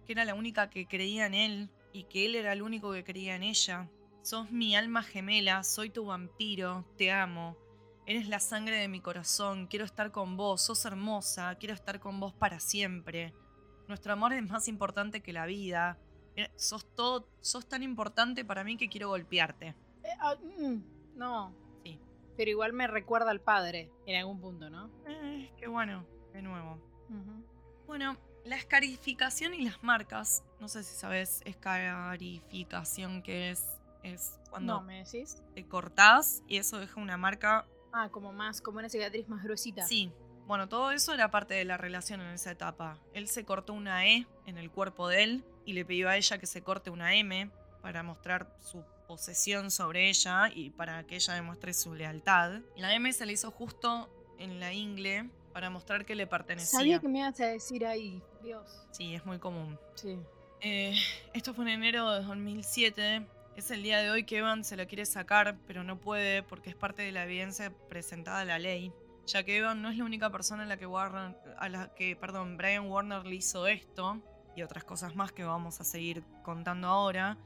A: que era la única que creía en él y que él era el único que creía en ella. Sos mi alma gemela, soy tu vampiro, te amo. Eres la sangre de mi corazón, quiero estar con vos, sos hermosa, quiero estar con vos para siempre. Nuestro amor es más importante que la vida. Eh, Sos todo, sos tan importante para mí que quiero golpearte.
B: Eh, ah, mm, no.
A: Sí.
B: Pero igual me recuerda al padre en algún punto, ¿no?
A: Eh, qué bueno, de nuevo. Bueno, la escarificación y las marcas, no sé si sabes escarificación que es, es cuando
B: No, ¿me decís?
A: te cortás y eso deja una marca.
B: Ah, como más, como una cicatriz más gruesita.
A: Sí, bueno, todo eso era parte de la relación en esa etapa. Él se cortó una E en el cuerpo de él y le pidió a ella que se corte una M para mostrar su posesión sobre ella y para que ella demuestre su lealtad. La M se le hizo justo en la ingle para mostrar que le pertenecía.
B: Sabía que me ibas a decir ahí, Dios.
A: Sí, es muy común.
B: Sí.
A: Eh, esto fue en enero de 2007. Es el día de hoy que Evan se la quiere sacar, pero no puede porque es parte de la evidencia presentada a la ley. Ya que Evan no es la única persona a la que, Warner, a la que perdón, Brian Warner le hizo esto y otras cosas más que vamos a seguir contando ahora.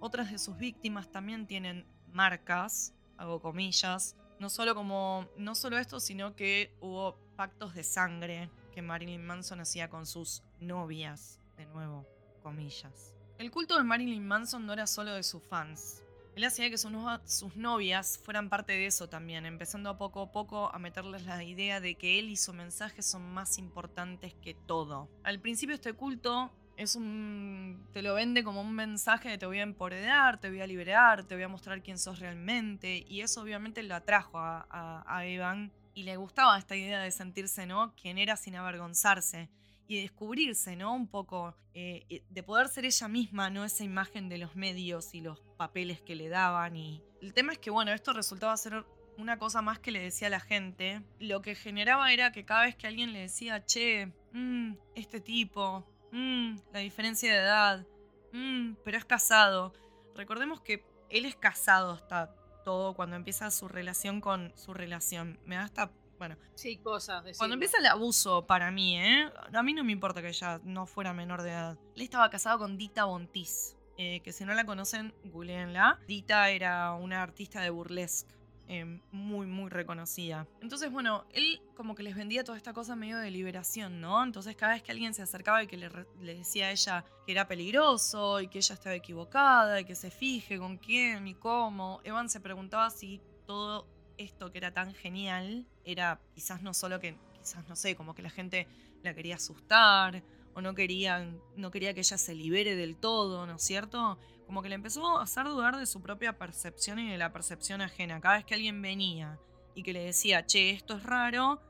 A: Otras de sus víctimas también tienen marcas, hago comillas. No solo como. No solo esto, sino que hubo pactos de sangre que Marilyn Manson hacía con sus novias. De nuevo, comillas. El culto de Marilyn Manson no era solo de sus fans. Él hacía que sus, no- sus novias fueran parte de eso también, empezando a poco a poco a meterles la idea de que él y su mensaje son más importantes que todo. Al principio este culto es un... te lo vende como un mensaje de te voy a empoderar, te voy a liberar, te voy a mostrar quién sos realmente, y eso obviamente lo atrajo a, a- Evan y le gustaba esta idea de sentirse, ¿no? Quien era sin avergonzarse y descubrirse, ¿no? Un poco, eh, de poder ser ella misma, no esa imagen de los medios y los papeles que le daban. Y el tema es que, bueno, esto resultaba ser una cosa más que le decía a la gente. Lo que generaba era que cada vez que alguien le decía, che, mm, este tipo, mm, la diferencia de edad, mm, pero es casado. Recordemos que él es casado hasta todo cuando empieza su relación con su relación. Me da hasta, bueno,
B: Sí, cosas. Decirlo.
A: cuando empieza el abuso para mí, ¿eh? A mí no me importa que ella no fuera menor de edad. Él estaba casado con Dita Bontis, eh, que si no la conocen, googleenla. Dita era una artista de burlesque. Eh, muy, muy reconocida. Entonces, bueno, él como que les vendía toda esta cosa medio de liberación, ¿no? Entonces, cada vez que alguien se acercaba y que le, decía a ella que era peligroso y que ella estaba equivocada y que se fije con quién y cómo, Evan se preguntaba si todo esto que era tan genial era quizás no solo que, quizás no sé, como que la gente la quería asustar o no querían, no quería que ella se libere del todo, ¿no es cierto? Como que le empezó a hacer dudar de su propia percepción y de la percepción ajena. Cada vez que alguien venía y que le decía, che, esto es raro,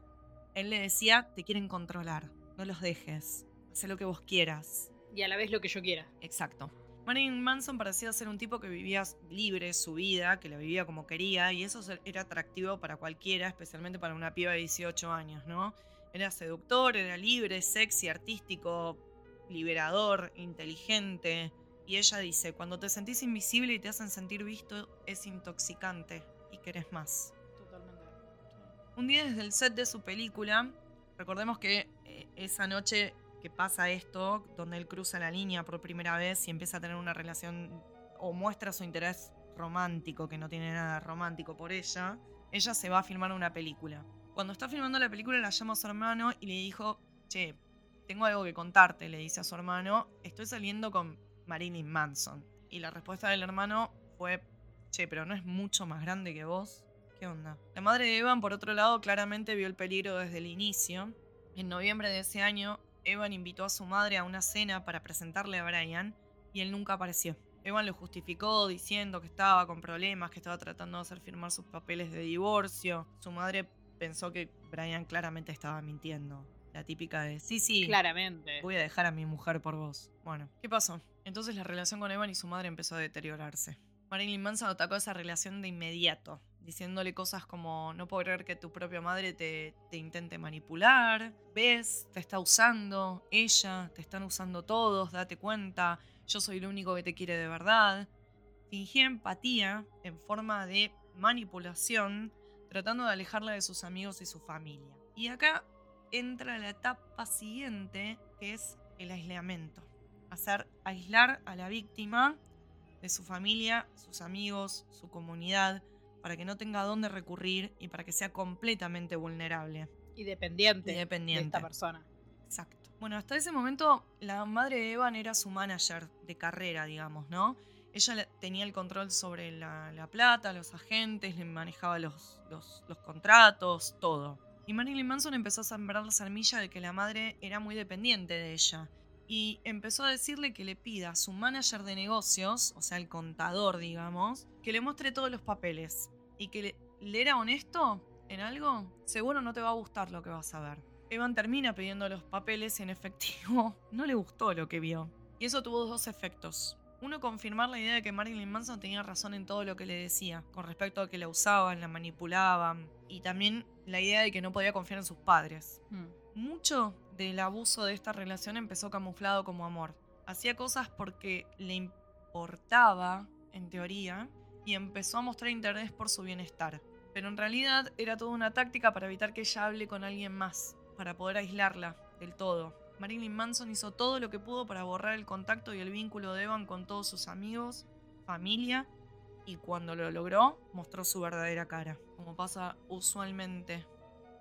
A: él le decía, te quieren controlar, no los dejes, haz lo que vos quieras.
B: Y a la vez lo que yo quiera.
A: Exacto. Marilyn Manson parecía ser un tipo que vivía libre su vida, que la vivía como quería, y eso era atractivo para cualquiera, especialmente para una piba de 18 años, ¿no? Era seductor, era libre, sexy, artístico, liberador, inteligente. Y ella dice, cuando te sentís invisible y te hacen sentir visto, es intoxicante y querés más.
B: Totalmente.
A: Un día desde el set de su película, recordemos que eh, esa noche que pasa esto, donde él cruza la línea por primera vez y empieza a tener una relación o muestra su interés romántico, que no tiene nada romántico por ella, ella se va a filmar una película. Cuando está filmando la película la llama a su hermano y le dijo, che, tengo algo que contarte, le dice a su hermano, estoy saliendo con Marilyn Manson. Y la respuesta del hermano fue, che, pero no es mucho más grande que vos. ¿Qué onda? La madre de Evan, por otro lado, claramente vio el peligro desde el inicio. En noviembre de ese año, Evan invitó a su madre a una cena para presentarle a Brian y él nunca apareció. Evan lo justificó diciendo que estaba con problemas, que estaba tratando de hacer firmar sus papeles de divorcio. Su madre pensó que Brian claramente estaba mintiendo. La típica de, sí, sí,
B: Claramente.
A: voy a dejar a mi mujer por vos. Bueno, ¿qué pasó? Entonces la relación con Evan y su madre empezó a deteriorarse. Marilyn Manson atacó esa relación de inmediato, diciéndole cosas como, no puedo creer que tu propia madre te, te intente manipular, ves, te está usando, ella, te están usando todos, date cuenta, yo soy el único que te quiere de verdad. Fingía empatía en forma de manipulación, tratando de alejarla de sus amigos y su familia. Y acá entra la etapa siguiente, que es el aislamiento. Hacer aislar a la víctima de su familia, sus amigos, su comunidad, para que no tenga a dónde recurrir y para que sea completamente vulnerable.
B: Y dependiente,
A: Y dependiente.
B: de esta persona.
A: Exacto. Bueno, hasta ese momento la madre de Evan era su manager de carrera, digamos, ¿no? Ella tenía el control sobre la, la plata, los agentes, le manejaba los, los, los contratos, todo. Y Marilyn Manson empezó a sembrar la semilla de que la madre era muy dependiente de ella. Y empezó a decirle que le pida a su manager de negocios, o sea, el contador, digamos, que le muestre todos los papeles. Y que le, le era honesto en algo, seguro no te va a gustar lo que vas a ver. Evan termina pidiendo los papeles y en efectivo no le gustó lo que vio. Y eso tuvo dos efectos. Uno, confirmar la idea de que Marilyn Manson tenía razón en todo lo que le decía, con respecto a que la usaban, la manipulaban, y también la idea de que no podía confiar en sus padres.
B: Mm.
A: Mucho del abuso de esta relación empezó camuflado como amor. Hacía cosas porque le importaba, en teoría, y empezó a mostrar interés por su bienestar. Pero en realidad era toda una táctica para evitar que ella hable con alguien más, para poder aislarla del todo. Marilyn Manson hizo todo lo que pudo para borrar el contacto y el vínculo de Evan con todos sus amigos, familia, y cuando lo logró, mostró su verdadera cara, como pasa usualmente.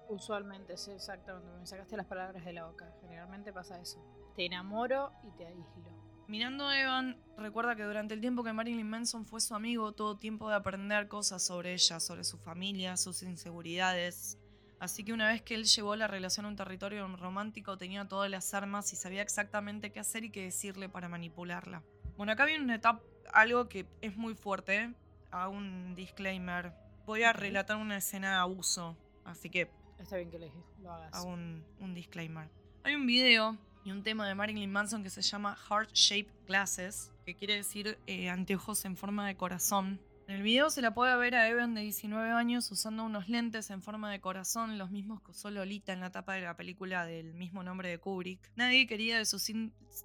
B: Usualmente, sí, exactamente. Me sacaste las palabras de la boca. Generalmente pasa eso. Te enamoro y te aíslo.
A: Mirando a Evan, recuerda que durante el tiempo que Marilyn Manson fue su amigo, tuvo tiempo de aprender cosas sobre ella, sobre su familia, sus inseguridades. Así que una vez que él llevó la relación a un territorio romántico, tenía todas las armas y sabía exactamente qué hacer y qué decirle para manipularla. Bueno, acá viene una etapa, algo que es muy fuerte. ¿eh? Hago un disclaimer. Voy a relatar una escena de abuso, así que
B: Está bien que lo hagas.
A: hago un, disclaimer. Hay un video y un tema de Marilyn Manson que se llama Heart Shaped Glasses, que quiere decir eh, anteojos en forma de corazón. En el video se la puede ver a Evan de 19 años usando unos lentes en forma de corazón, los mismos que usó Lolita en la tapa de la película del mismo nombre de Kubrick. Nadie quería de su,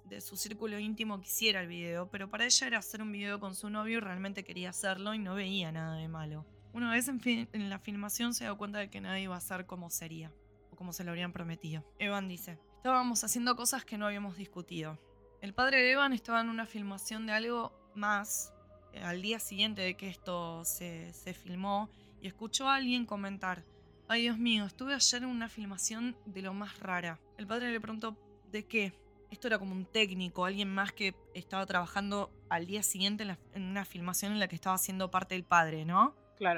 A: de su círculo íntimo que hiciera el video, pero para ella era hacer un video con su novio y realmente quería hacerlo y no veía nada de malo. Una vez en, en la filmación se dio cuenta de que nadie iba a ser como sería o como se lo habrían prometido. Evan dice, estábamos haciendo cosas que no habíamos discutido. El padre de Evan estaba en una filmación de algo más eh, al día siguiente de que esto se, se filmó y escuchó a alguien comentar, ay Dios mío, estuve ayer en una filmación de lo más rara. El padre le preguntó, ¿de qué? Esto era como un técnico, alguien más que estaba trabajando al día siguiente en, la- en una filmación en la que estaba siendo parte el padre, ¿no?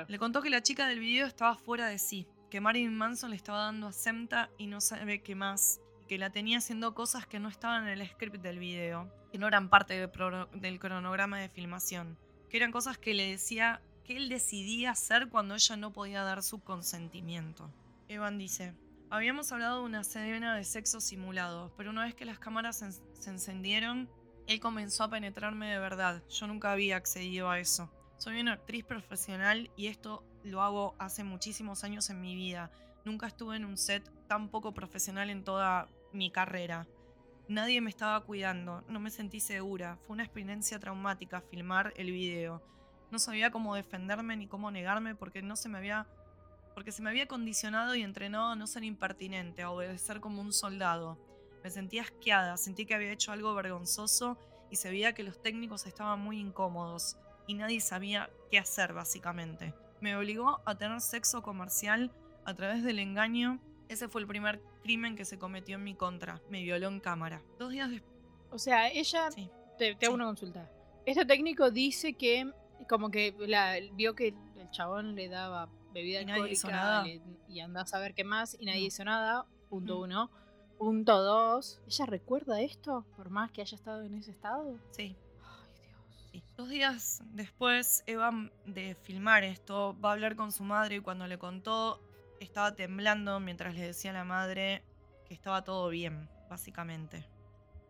A: Le contó que la chica del video estaba fuera de sí, que Marilyn Manson le estaba dando a Semta y no sabe qué más, que la tenía haciendo cosas que no estaban en el script del video, que no eran parte del, cronograma de filmación, que eran cosas que le decía que él decidía hacer cuando ella no podía dar su consentimiento. Evan dice, habíamos hablado de una escena de sexo simulado, pero una vez que las cámaras se encendieron, él comenzó a penetrarme de verdad. Yo nunca había accedido a eso. Soy una actriz profesional y esto lo hago hace muchísimos años en mi vida. Nunca estuve en un set tan poco profesional en toda mi carrera. Nadie me estaba cuidando, no me sentí segura. Fue una experiencia traumática filmar el video. No sabía cómo defenderme ni cómo negarme porque no se me había porque se me había condicionado y entrenado a no ser impertinente, a obedecer como un soldado. Me sentía asqueada, sentí que había hecho algo vergonzoso y se veía que los técnicos estaban muy incómodos y nadie sabía qué hacer básicamente. Me obligó a tener sexo comercial a través del engaño. Ese fue el primer crimen que se cometió en mi contra. Me violó en cámara. Dos días después...
B: O sea, ella
A: Sí.
B: te, te hago
A: Sí.
B: una consulta. Este técnico dice que como que la, vio que el chabón le daba bebida
A: Y nadie hizo
B: alcohólica
A: nada.
B: le- y anda a saber qué más y nadie
A: No.
B: hizo nada. Punto
A: Mm.
B: uno. Punto dos. ¿Ella recuerda esto? Por más que haya estado en ese estado.
A: Sí. Dos días después, Eva, m- de filmar esto, va a hablar con su madre y cuando le contó, estaba temblando mientras le decía a la madre que estaba todo bien, básicamente.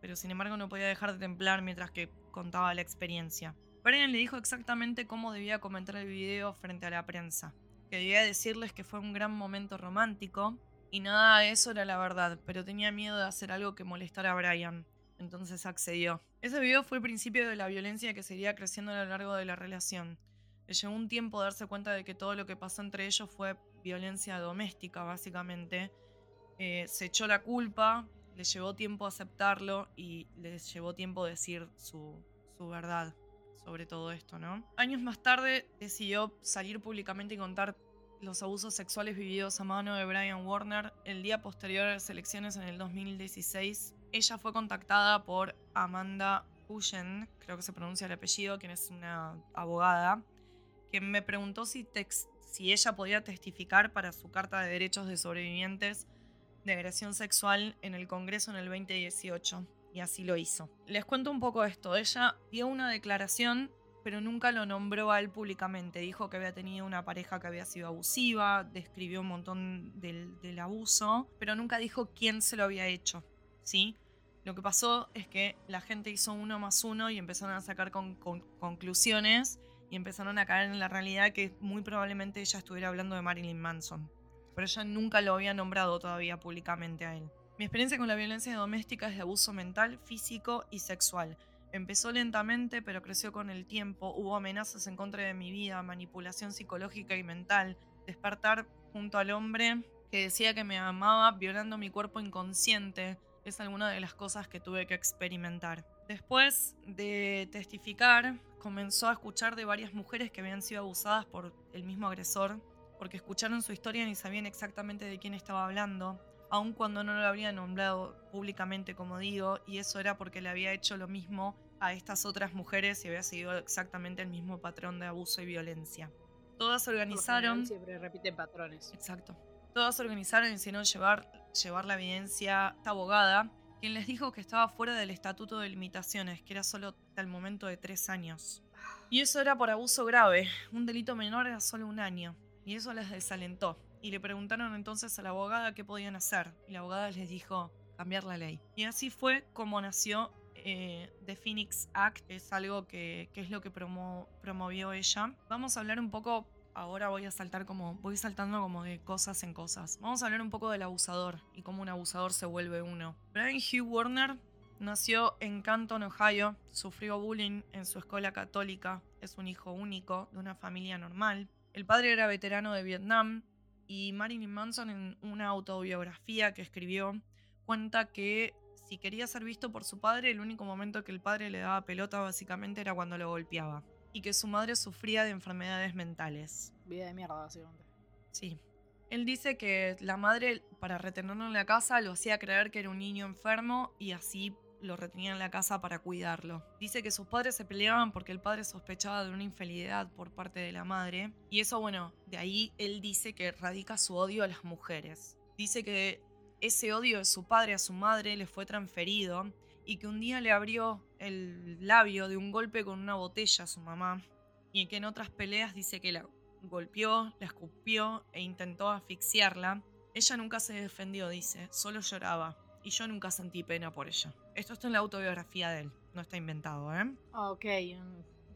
A: Pero sin embargo no podía dejar de temblar mientras que contaba la experiencia. Brian le dijo exactamente cómo debía comentar el video frente a la prensa. Que debía decirles que fue un gran momento romántico y nada de eso era la verdad, pero tenía miedo de hacer algo que molestara a Brian. Entonces accedió. Ese video fue el principio de la violencia que seguiría creciendo a lo largo de la relación. Le llevó un tiempo darse cuenta de que todo lo que pasó entre ellos fue violencia doméstica, básicamente. Eh, se echó la culpa, le llevó tiempo aceptarlo y le llevó tiempo decir su, su verdad sobre todo esto, ¿no? Años más tarde decidió salir públicamente y contar los abusos sexuales vividos a mano de Brian Warner el día posterior a las elecciones en el 2016. Ella fue contactada por Amanda Cullen, creo que se pronuncia el apellido, quien es una abogada, que me preguntó si, si ella podía testificar para su Carta de Derechos de Sobrevivientes de Agresión Sexual en el Congreso en el 2018. Y así lo hizo. Les cuento un poco esto. Ella dio una declaración, pero nunca lo nombró a él públicamente. Dijo que había tenido una pareja que había sido abusiva, describió un montón del, del abuso, pero nunca dijo quién se lo había hecho. ¿Sí? Lo que pasó es que la gente hizo uno más uno y empezaron a sacar con- con- conclusiones y empezaron a caer en la realidad que muy probablemente ella estuviera hablando de Marilyn Manson. Pero ella nunca lo había nombrado todavía públicamente a él. Mi experiencia con la violencia doméstica es de abuso mental, físico y sexual. Empezó lentamente, pero creció con el tiempo. Hubo amenazas en contra de mi vida, manipulación psicológica y mental, despertar junto al hombre que decía que me amaba, violando mi cuerpo inconsciente. Es alguna de las cosas que tuve que experimentar. Después de testificar, comenzó a escuchar de varias mujeres que habían sido abusadas por el mismo agresor, porque escucharon su historia y sabían exactamente de quién estaba hablando aun cuando no lo habría nombrado públicamente como digo, y eso era porque le había hecho lo mismo a estas otras mujeres y había seguido exactamente el mismo patrón de abuso y violencia. Todas organizaron.
B: Siempre repiten patrones.
A: Exacto. Todas organizaron y hicieron llevar, llevar la evidencia a esta abogada, quien les dijo que estaba fuera del estatuto de limitaciones, que era solo hasta el momento de tres años. Y eso era por abuso grave. Un delito menor era solo un año. Y eso les desalentó. Y le preguntaron entonces a la abogada qué podían hacer. Y la abogada les dijo cambiar la ley. Y así fue como nació eh, The Phoenix Act. Es algo que, que es lo que promo- promovió ella. Vamos a hablar un poco ahora voy a saltar como, voy saltando como de cosas en cosas. Vamos a hablar un poco del abusador y cómo un abusador se vuelve uno. Brian Hugh Warner nació en Canton, Ohio, sufrió bullying en su escuela católica, es un hijo único de una familia normal. El padre era veterano de Vietnam y Marilyn Manson en una autobiografía que escribió cuenta que si quería ser visto por su padre, el único momento que el padre le daba pelota básicamente era cuando lo golpeaba y que su madre sufría de enfermedades mentales.
B: Vida de mierda, básicamente.
A: Sí. Él dice que la madre, para retenerlo en la casa, lo hacía creer que era un niño enfermo y así lo retenía en la casa para cuidarlo. Dice que sus padres se peleaban porque el padre sospechaba de una infidelidad por parte de la madre. Y eso, bueno, de ahí él dice que radica su odio a las mujeres. Dice que ese odio de su padre a su madre le fue transferido y que un día le abrió el labio de un golpe con una botella a su mamá y que en otras peleas dice que la golpeó, la escupió e intentó asfixiarla. Ella nunca se defendió, dice, solo lloraba y yo nunca sentí pena por ella. Esto está en la autobiografía de él, no está inventado, ¿eh?
B: Ah, ok,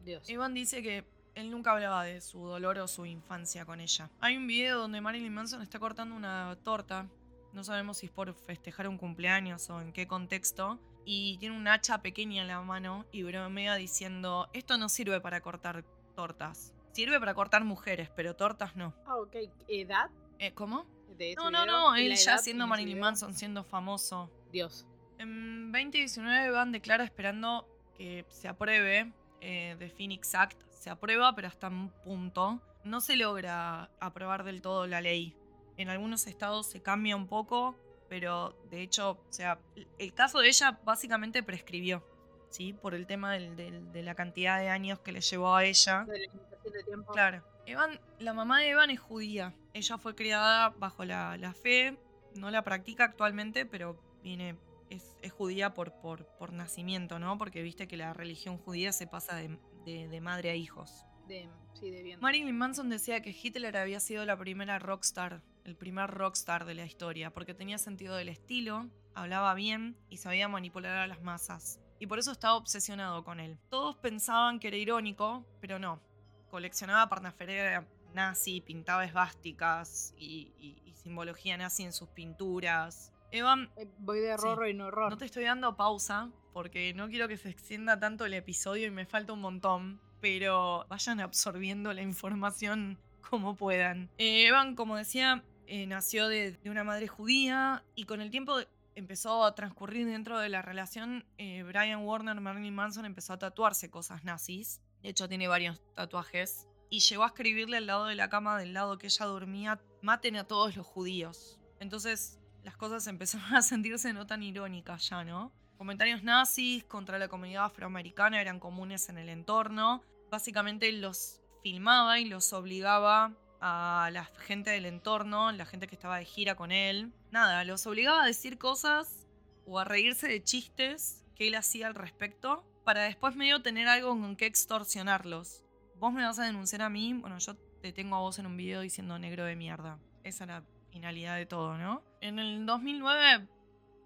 B: Dios.
A: Iván dice que él nunca hablaba de su dolor o su infancia con ella. Hay un video donde Marilyn Manson está cortando una torta. No sabemos si es por festejar un cumpleaños o en qué contexto. Y tiene un hacha pequeña en la mano y bromea diciendo, esto no sirve para cortar tortas. Sirve para cortar mujeres, pero tortas no.
B: Ah, ok. ¿Edad?
A: Eh, ¿Cómo?
B: De
A: No, no, no,
B: ¿La
A: él ya siendo Marilyn? Manson, siendo famoso.
B: Dios.
A: En 2019 Van declara esperando que se apruebe eh, The Phoenix Act. Se aprueba, pero hasta un punto. No se logra aprobar del todo la ley. En algunos estados se cambia un poco, pero de hecho, o sea, el caso de ella básicamente prescribió. ¿sí? Por el tema del- del- de la cantidad de años que le llevó a ella.
B: De la limitación de tiempo.
A: Claro. Evan, la mamá de Evan es judía. Ella fue criada bajo la, la fe. No la practica actualmente, pero viene. Es, es judía por, por, por nacimiento, ¿no? Porque viste que la religión judía se pasa de, de- de madre a hijos.
B: De, sí, de bien.
A: Marilyn Manson decía que Hitler había sido la primera rockstar, el primer rockstar de la historia, porque tenía sentido del estilo, hablaba bien y sabía manipular a las masas. Y por eso estaba obsesionado con él. Todos pensaban que era irónico, pero no. Coleccionaba parnaferia nazi, pintaba esvásticas y, y- y simbología nazi en sus pinturas. Evan
B: Eh, Voy de horror y no horror.
A: no te estoy dando pausa porque no quiero que se extienda tanto el episodio y me falta un montón, pero vayan absorbiendo la información como puedan. Eh, Evan, como decía, eh, nació de, una madre judía y con el tiempo empezó a transcurrir dentro de la relación. eh, Brian Warner, Marilyn Manson empezó a tatuarse cosas nazis. De hecho, tiene varios tatuajes. Y llegó a escribirle al lado de la cama, del lado que ella dormía, maten a todos los judíos. Entonces, las cosas empezaron a sentirse no tan irónicas ya, ¿no? Comentarios nazis contra la comunidad afroamericana eran comunes en el entorno. Básicamente los filmaba y los obligaba a la gente del entorno, la gente que estaba de gira con él. Nada, los obligaba a decir cosas o a reírse de chistes que él hacía al respecto para después medio tener algo con que extorsionarlos. Vos me vas a denunciar a mí, bueno, yo te tengo a vos en un video diciendo negro de mierda. Esa era la finalidad de todo, ¿no? En el 2009,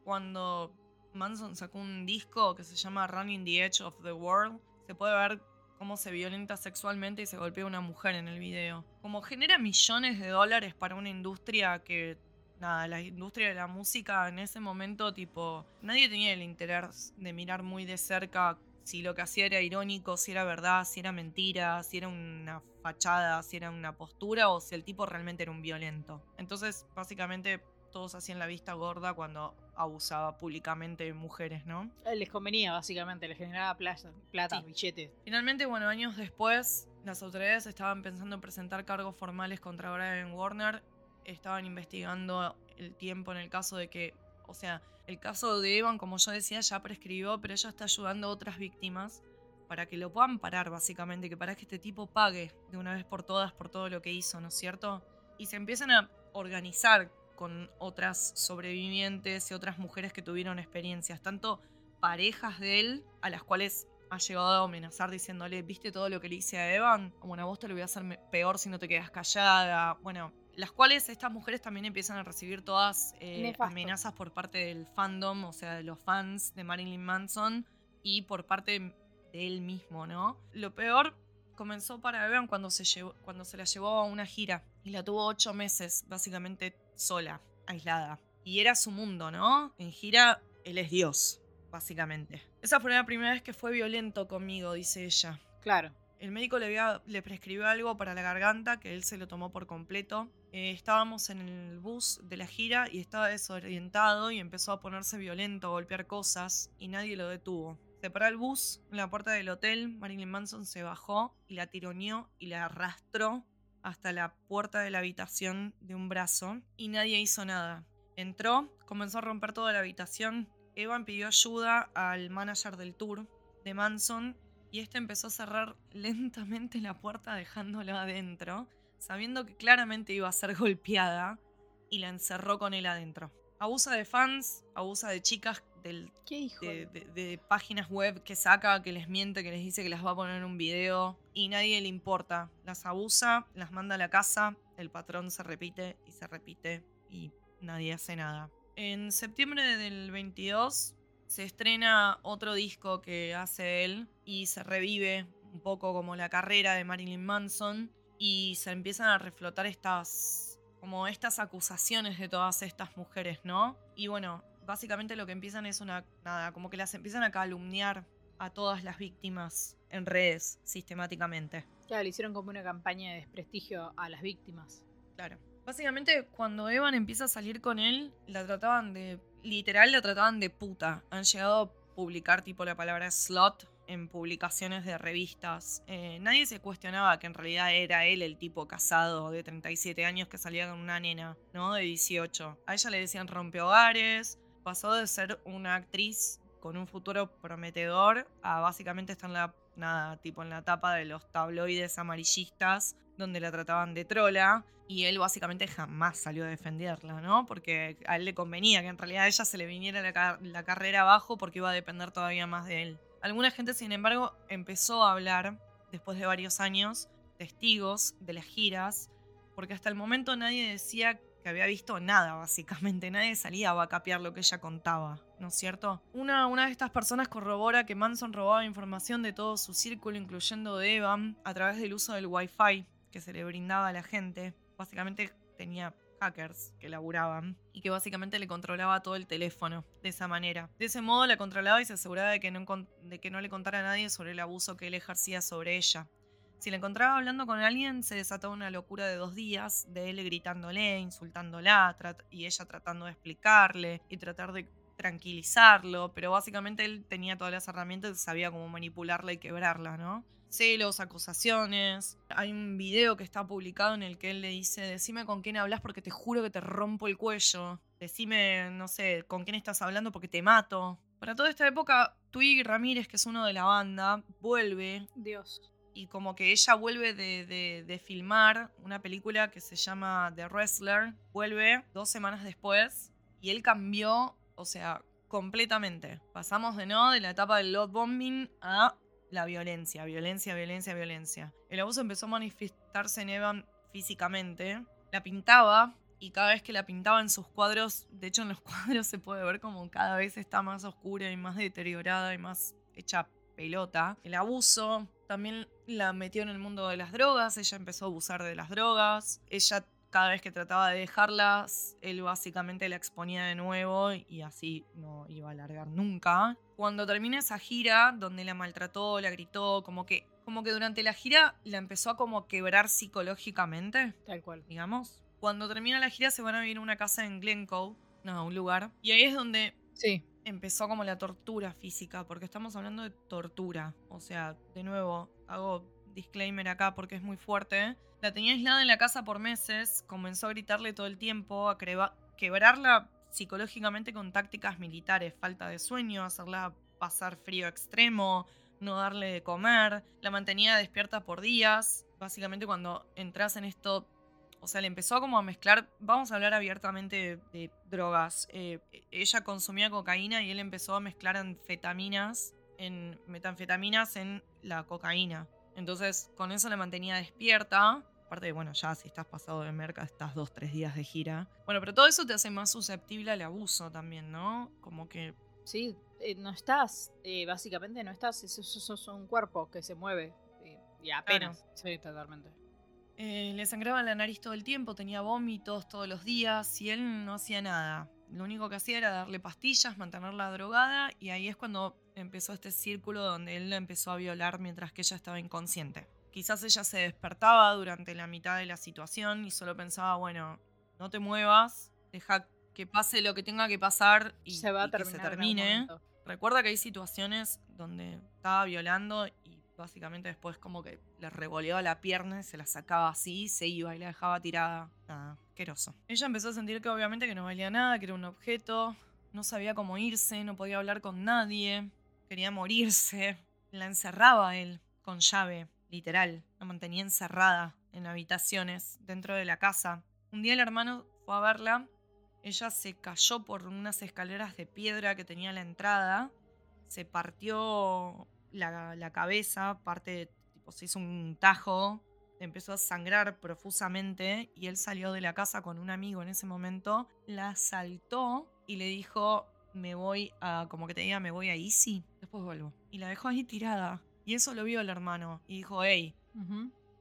A: cuando Manson sacó un disco que se llama Running the Edge of the World, se puede ver cómo se violenta sexualmente y se golpea a una mujer en el video. Como genera millones de dólares para una industria que, nada, la industria de la música en ese momento, tipo, nadie tenía el interés de mirar muy de cerca si lo que hacía era irónico, si era verdad, si era mentira, si era una fachada, si era una postura o si el tipo realmente era un violento. Entonces, básicamente, todos hacían la vista gorda cuando abusaba públicamente de mujeres, ¿no?
B: Eh, Les convenía, básicamente, les generaba plata, plata
A: Sí.
B: billetes.
A: Finalmente, bueno, años después, las autoridades estaban pensando en presentar cargos formales contra Brian Warner. Estaban investigando el tiempo en el caso de que, o sea, el caso de Evan, como yo decía, ya prescribió, pero ella está ayudando a otras víctimas para que lo puedan parar, básicamente, que para que este tipo pague de una vez por todas por todo lo que hizo, ¿no es cierto? Y se empiezan a organizar con otras sobrevivientes y otras mujeres que tuvieron experiencias, tanto parejas de él, a las cuales ha llegado a amenazar diciéndole, ¿viste todo lo que le hice a Evan? Bueno, a vos te lo voy a hacer peor si no te quedas callada. Bueno, las cuales estas mujeres también empiezan a recibir todas eh, amenazas por parte del fandom, o sea, de los fans de Marilyn Manson y por parte de él mismo, ¿no? Lo peor comenzó para Evan cuando se, llevó, cuando se la llevó a una gira y la tuvo ocho meses, básicamente sola, aislada. Y era su mundo, ¿no? En gira, él es Dios, básicamente. Esa fue la primera vez que fue violento conmigo, dice ella.
B: Claro.
A: El médico le, había- le prescribió algo para la garganta que él se lo tomó por completo. Eh, estábamos en el bus de la gira y estaba desorientado y empezó a ponerse violento, a golpear cosas y nadie lo detuvo. Se paró el bus en la puerta del hotel, Marilyn Manson se bajó y la tironeó y la arrastró hasta la puerta de la habitación de un brazo y nadie hizo nada. Entró, comenzó a romper toda la habitación. Evan pidió ayuda al manager del tour de Manson y este empezó a cerrar lentamente la puerta dejándolo adentro, sabiendo que claramente iba a ser golpeada y la encerró con él adentro. Abusa de fans, abusa de chicas del,
B: ¿Qué hijo?
A: de, de- de páginas web que saca, que les miente, que les dice que las va a poner en un video y nadie le importa. Las abusa, las manda a la casa, el patrón se repite y se repite y nadie hace nada. En septiembre del 22 se estrena otro disco que hace él y se revive un poco como la carrera de Marilyn Manson y se empiezan a reflotar estas como estas acusaciones de todas estas mujeres, ¿no? Y bueno, básicamente lo que empiezan es una nada, como que las empiezan a calumniar a todas las víctimas en redes sistemáticamente.
B: Claro, le hicieron como una campaña de desprestigio a las víctimas.
A: Claro. Básicamente, cuando Evan empieza a salir con él, la trataban de. Literal, la trataban de puta. Han llegado a publicar, tipo, la palabra slot en publicaciones de revistas. Eh, nadie se cuestionaba que en realidad era él el tipo casado de 37 años que salía con una nena, ¿no? De 18. A ella le decían rompehogares. Pasó de ser una actriz con un futuro prometedor a básicamente estar en la, nada, tipo en la tapa de los tabloides amarillistas donde la trataban de trola y él básicamente jamás salió a defenderla, ¿no? Porque a él le convenía que en realidad a ella se le viniera la, la carrera abajo porque iba a depender todavía más de él. Alguna gente, sin embargo, empezó a hablar, después de varios años, testigos de las giras, porque hasta el momento nadie decía que había visto nada, básicamente. Nadie salía a vacapear lo que ella contaba, ¿no es cierto? Una, una de estas personas corrobora que Manson robaba información de todo su círculo, incluyendo de Evan, a través del uso del Wi-Fi que se le brindaba a la gente. Básicamente tenía hackers que laburaban y que básicamente le controlaba todo el teléfono de esa manera. De ese modo la controlaba y se aseguraba de que no, de que no le contara a nadie sobre el abuso que él ejercía sobre ella. Si la encontraba hablando con alguien, se desataba una locura de dos días, de él gritándole, insultándola, y ella tratando de explicarle y tratar de tranquilizarlo, pero básicamente él tenía todas las herramientas y sabía cómo manipularla y quebrarla, ¿no? Celos, acusaciones. Hay un video que está publicado en el que él le dice, decime con quién hablas porque te juro que te rompo el cuello. Decime, no sé, con quién estás hablando porque te mato. Para toda esta época, Twig Ramírez, que es uno de la banda, vuelve
B: Dios.
A: Y como que ella vuelve de, de- filmar una película que se llama The Wrestler, vuelve dos semanas después y él cambió, o sea, completamente. Pasamos de no de la etapa del love bombing a la violencia, violencia, violencia, violencia. El abuso empezó a manifestarse en Evan físicamente, la pintaba y cada vez que la pintaba en sus cuadros, de hecho en los cuadros se puede ver como cada vez está más oscura y más deteriorada y más hecha pelota. El abuso también la metió en el mundo de las drogas, ella empezó a abusar de las drogas, ella cada vez que trataba de dejarlas, él básicamente la exponía de nuevo y así no iba a largar nunca. Cuando termina esa gira, donde la maltrató, la gritó, como que, como que durante la gira la empezó a como quebrar psicológicamente
B: Tal cual.
A: digamos. Cuando termina la gira se van a vivir a una casa en Glencoe, no, un lugar. Y ahí es donde
B: Sí.
A: Empezó como la tortura física, porque estamos hablando de tortura. O sea, de nuevo, hago disclaimer acá porque es muy fuerte. La tenía aislada en la casa por meses, comenzó a gritarle todo el tiempo, a quebrarla psicológicamente con tácticas militares, falta de sueño, hacerla pasar frío extremo, no darle de comer, la mantenía despierta por días. Básicamente cuando entras en esto o sea, le empezó como a mezclar, vamos a hablar abiertamente de, de drogas. Eh, ella consumía cocaína y él empezó a mezclar anfetaminas, en metanfetaminas en la cocaína. Entonces, con eso la mantenía despierta. Aparte de, bueno, ya si estás pasado de merca, estás dos, tres días de gira. Bueno, pero todo eso te hace más susceptible al abuso también, ¿no? Como que
B: Sí, eh, no estás, eh, básicamente no estás, es un cuerpo que se mueve. y apenas. Sí, totalmente.
A: Eh, le sangraba la nariz todo el tiempo, tenía vómitos todos los días y él no hacía nada. Lo único que hacía era darle pastillas, mantenerla drogada y ahí es cuando empezó este círculo donde él la empezó a violar mientras que ella estaba inconsciente. Quizás ella se despertaba durante la mitad de la situación y solo pensaba, bueno, no te muevas, deja que pase lo que tenga que pasar y,
B: se va a
A: y que se termine. Recuerda que hay situaciones donde estaba violando básicamente después como que le revoleaba la pierna se la sacaba así, se iba y la dejaba tirada. Nada, asqueroso. Ella empezó a sentir que obviamente que no valía nada, que era un objeto, no sabía cómo irse, no podía hablar con nadie, quería morirse. La encerraba él con llave, literal. La mantenía encerrada en habitaciones dentro de la casa. Un día el hermano fue a verla ella se cayó por unas escaleras de piedra que tenía la entrada, se partió la, la cabeza, parte, de- tipo, se hizo un tajo, empezó a sangrar profusamente y él salió de la casa con un amigo en ese momento, la asaltó y le dijo, me voy a, como que te diga, me voy a Easy, después vuelvo. Y la dejó ahí tirada. Y eso lo vio el hermano y dijo, hey,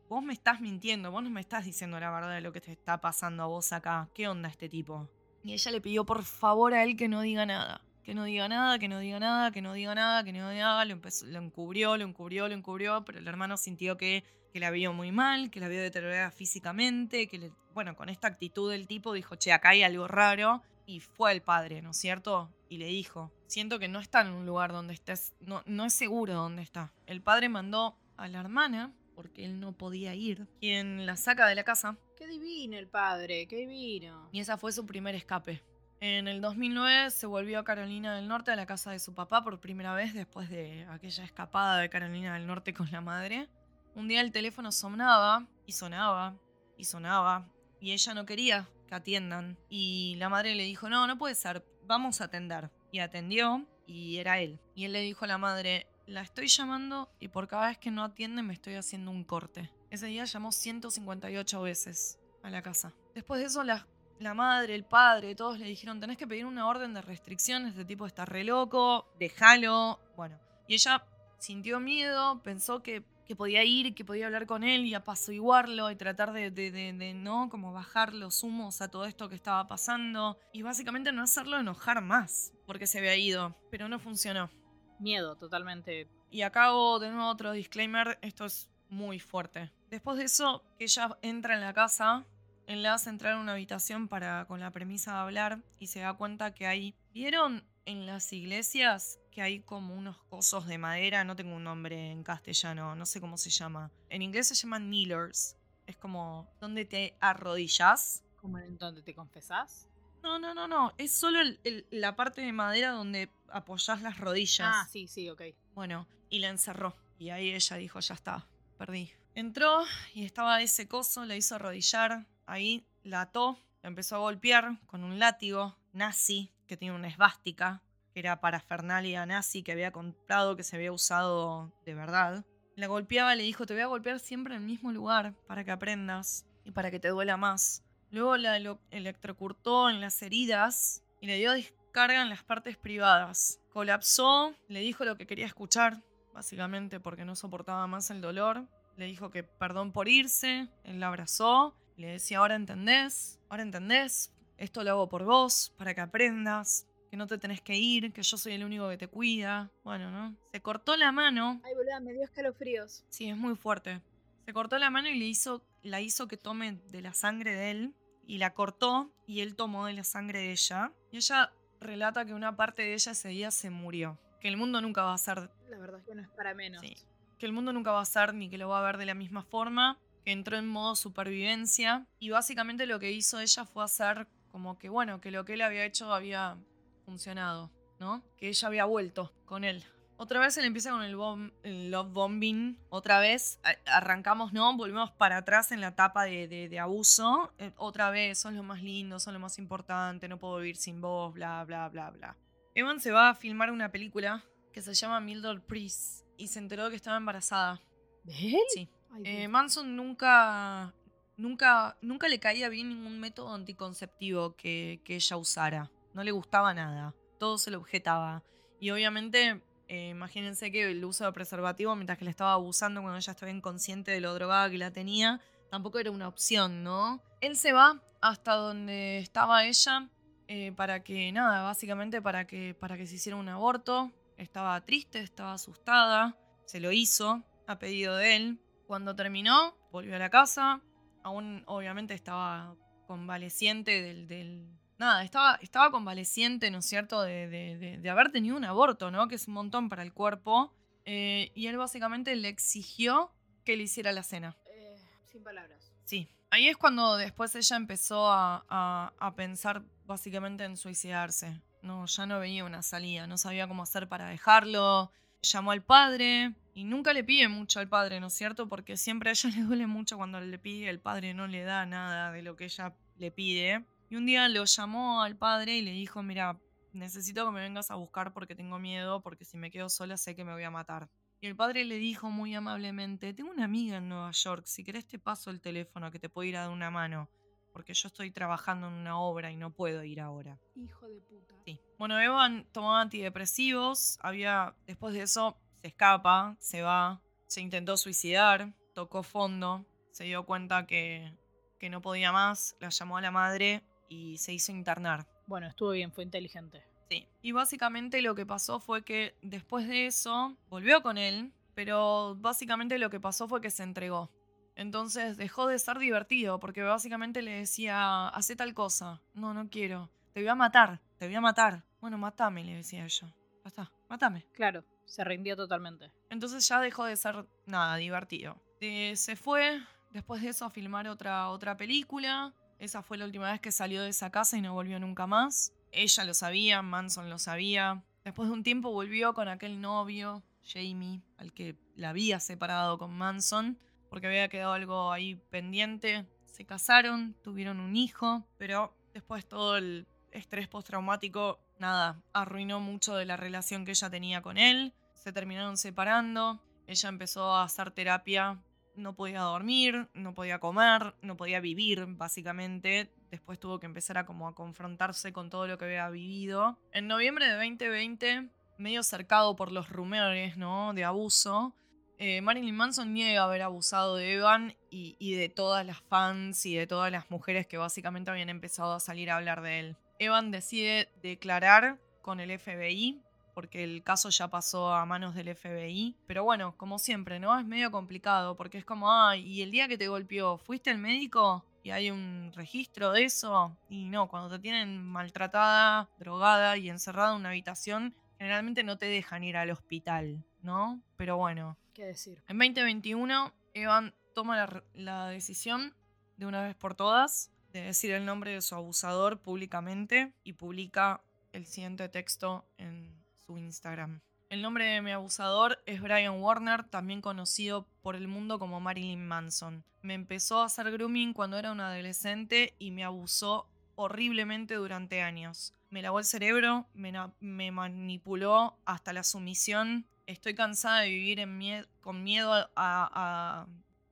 A: vos me estás mintiendo, vos no me estás diciendo la verdad de lo que te está pasando a vos acá. ¿Qué onda este tipo? Y ella le pidió por favor a él que no diga nada. Que no diga nada, que no diga nada, que no diga nada, que no diga nada. Lo, empezó, lo encubrió, lo encubrió, lo encubrió, pero el hermano sintió que, que la vio muy mal, que la vio deteriorada físicamente, que le, bueno, con esta actitud del tipo dijo, che, acá hay algo raro. Y fue el padre, ¿no es cierto? Y le dijo, siento que no está en un lugar donde estés, no, no es seguro donde está. El padre mandó a la hermana, porque él no podía ir, quien la saca de la casa,
B: Qué divino el padre, qué divino.
A: y esa fue su primer escape. En el 2009 se volvió a Carolina del Norte a la casa de su papá por primera vez después de aquella escapada de Carolina del Norte con la madre. Un día el teléfono sonaba y sonaba y sonaba y ella no quería que atiendan y la madre le dijo, no, no puede ser, vamos a atender. Y atendió y era él. Y él le dijo a la madre, la estoy llamando y por cada vez que no atiende me estoy haciendo un corte. Ese día llamó 158 veces a la casa. Después de eso la, la madre, el padre, todos le dijeron, tenés que pedir una orden de restricción, este tipo está re loco, déjalo. Bueno, y ella sintió miedo, pensó que, que podía ir, que podía hablar con él y apaciguarlo y tratar de, de, de, de, no como bajar los humos a todo esto que estaba pasando y básicamente no hacerlo enojar más porque se había ido, pero no funcionó.
B: Miedo, totalmente.
A: Y acabo de nuevo otro disclaimer, esto es muy fuerte. Después de eso, que ella entra en la casa, él le hace entrar a una habitación para, con la premisa de hablar y se da cuenta que hay... ¿Vieron en las iglesias que hay como unos cosos de madera? No tengo un nombre en castellano, no sé cómo se llama. En inglés se llaman kneelers. Es como donde te arrodillas.
B: ¿Como en donde te confesás?
A: No, no, no, no. Es solo el, el, la parte de madera donde apoyás las rodillas.
B: Ah, sí, sí, ok.
A: Bueno, y la encerró. Y ahí ella dijo, ya está, perdí. Entró y estaba ese coso, la hizo arrodillar. Ahí la ató, la empezó a golpear con un látigo nazi que tiene una esvástica, que era parafernalia nazi que había comprado, que se había usado de verdad. La golpeaba, le dijo, te voy a golpear siempre en el mismo lugar para que aprendas y para que te duela más. Luego la electrocurtó en las heridas y le dio descarga en las partes privadas. Colapsó, le dijo lo que quería escuchar, básicamente porque no soportaba más el dolor. Le dijo que perdón por irse, él la abrazó, le decía, ahora entendés, ahora entendés, esto lo hago por vos, para que aprendas, que no te tenés que ir, que yo soy el único que te cuida. Bueno, ¿no? Se cortó la mano.
B: Ay, boluda, me dio escalofríos.
A: Sí, es muy fuerte. Se cortó la mano y le hizo, la hizo que tome de la sangre de él. Y la cortó y él tomó de la sangre de ella. Y ella relata que una parte de ella ese día se murió. Que el mundo nunca va a ser...
B: La verdad es que no es para menos.
A: Sí. Que el mundo nunca va a ser ni que lo va a ver de la misma forma. Entró en modo supervivencia. Y básicamente lo que hizo ella fue hacer como que, bueno, que lo que él había hecho había funcionado, ¿no? Que ella había vuelto con él. Otra vez él empieza con el, bom el love bombing. Otra vez arrancamos, ¿no? Volvemos para atrás en la etapa de, de, de abuso. Eh, otra vez, son lo más lindo, son lo más importante, no puedo vivir sin vos, bla, bla, bla, bla. Evan se va a filmar una película que se llama Mildred Priest y se enteró que estaba embarazada.
B: ¿De él?
A: Sí. Eh, Manson nunca, nunca, nunca le caía bien ningún método anticonceptivo que, que ella usara. No le gustaba nada. Todo se lo objetaba. Y obviamente eh, imagínense que el uso de preservativo, mientras que le estaba abusando cuando ella estaba inconsciente de lo drogada que la tenía, tampoco era una opción, ¿no? Él se va hasta donde estaba ella eh, para que, nada, básicamente para que, para que se hiciera un aborto. Estaba triste, estaba asustada, se lo hizo a pedido de él. Cuando terminó, volvió a la casa. Aún, obviamente, estaba convaleciente del, del nada, estaba, estaba convaleciente, ¿no es cierto?, de, de, de, haber tenido un aborto, ¿no? Que es un montón para el cuerpo. Eh, y él básicamente le exigió que le hiciera la cena.
B: Eh, sin palabras.
A: Sí. Ahí es cuando después ella empezó a, a, a, pensar básicamente en suicidarse. No, ya no veía una salida, no sabía cómo hacer para dejarlo. Llamó al padre y nunca le pide mucho al padre, ¿no es cierto? Porque siempre a ella le duele mucho cuando le pide, el padre no le da nada de lo que ella le pide. Y un día lo llamó al padre y le dijo, mira, necesito que me vengas a buscar porque tengo miedo, porque si me quedo sola sé que me voy a matar. Y el padre le dijo muy amablemente, tengo una amiga en Nueva York, si querés te paso el teléfono que te puedo ir a dar una mano, porque yo estoy trabajando en una obra y no puedo ir ahora.
B: Hijo de puta.
A: Sí. Bueno, Evan tomaba antidepresivos, había, después de eso se escapa, se va, se intentó suicidar, tocó fondo, se dio cuenta que, que no podía más, la llamó a la madre y se hizo internar.
B: Bueno, estuvo bien, fue inteligente.
A: Sí. Y básicamente lo que pasó fue que después de eso volvió con él, pero básicamente lo que pasó fue que se entregó. Entonces dejó de ser divertido porque básicamente le decía, hace tal cosa. No, no quiero. Te voy a matar, te voy a matar. Bueno, matame, le decía ella. Ya está, matame.
B: Claro, se rindió totalmente.
A: Entonces ya dejó de ser nada divertido. Eh, se fue después de eso a filmar otra, otra película. Esa fue la última vez que salió de esa casa y no volvió nunca más. ella lo sabía, Manson lo sabía. Después de un tiempo volvió con aquel novio, Jamie, al que la había separado con Manson, porque había quedado algo ahí pendiente. Se casaron, tuvieron un hijo, pero después todo el estrés postraumático, nada, arruinó mucho de la relación que ella tenía con él. Se terminaron separando. Ella empezó a hacer terapia. No podía dormir, no podía comer, no podía vivir, básicamente. Después tuvo que empezar a como a confrontarse con todo lo que había vivido. En noviembre de 2020, medio cercado por los rumores, ¿no? De abuso, eh, Marilyn Manson niega haber abusado de Evan y, y, de todas las fans y de todas las mujeres que básicamente habían empezado a salir a hablar de él. Evan decide declarar con el FBI porque el caso ya pasó a manos del FBI. Pero bueno, como siempre, ¿no? Es medio complicado porque es como, ay, ¿y el día que te golpeó, fuiste al médico? Y hay un registro de eso. Y no, cuando te tienen maltratada, drogada y encerrada en una habitación, generalmente no te dejan ir al hospital, ¿no? Pero bueno.
B: ¿Qué decir?
A: En 2021, Evan toma la, la decisión de una vez por todas de decir el nombre de su abusador públicamente y publica el siguiente texto en su Instagram. El nombre de mi abusador es Brian Warner, también conocido por el mundo como Marilyn Manson. Me empezó a hacer grooming cuando era una adolescente y me abusó horriblemente durante años. Me lavó el cerebro, me, manipuló hasta la sumisión. Estoy cansada de vivir con miedo a,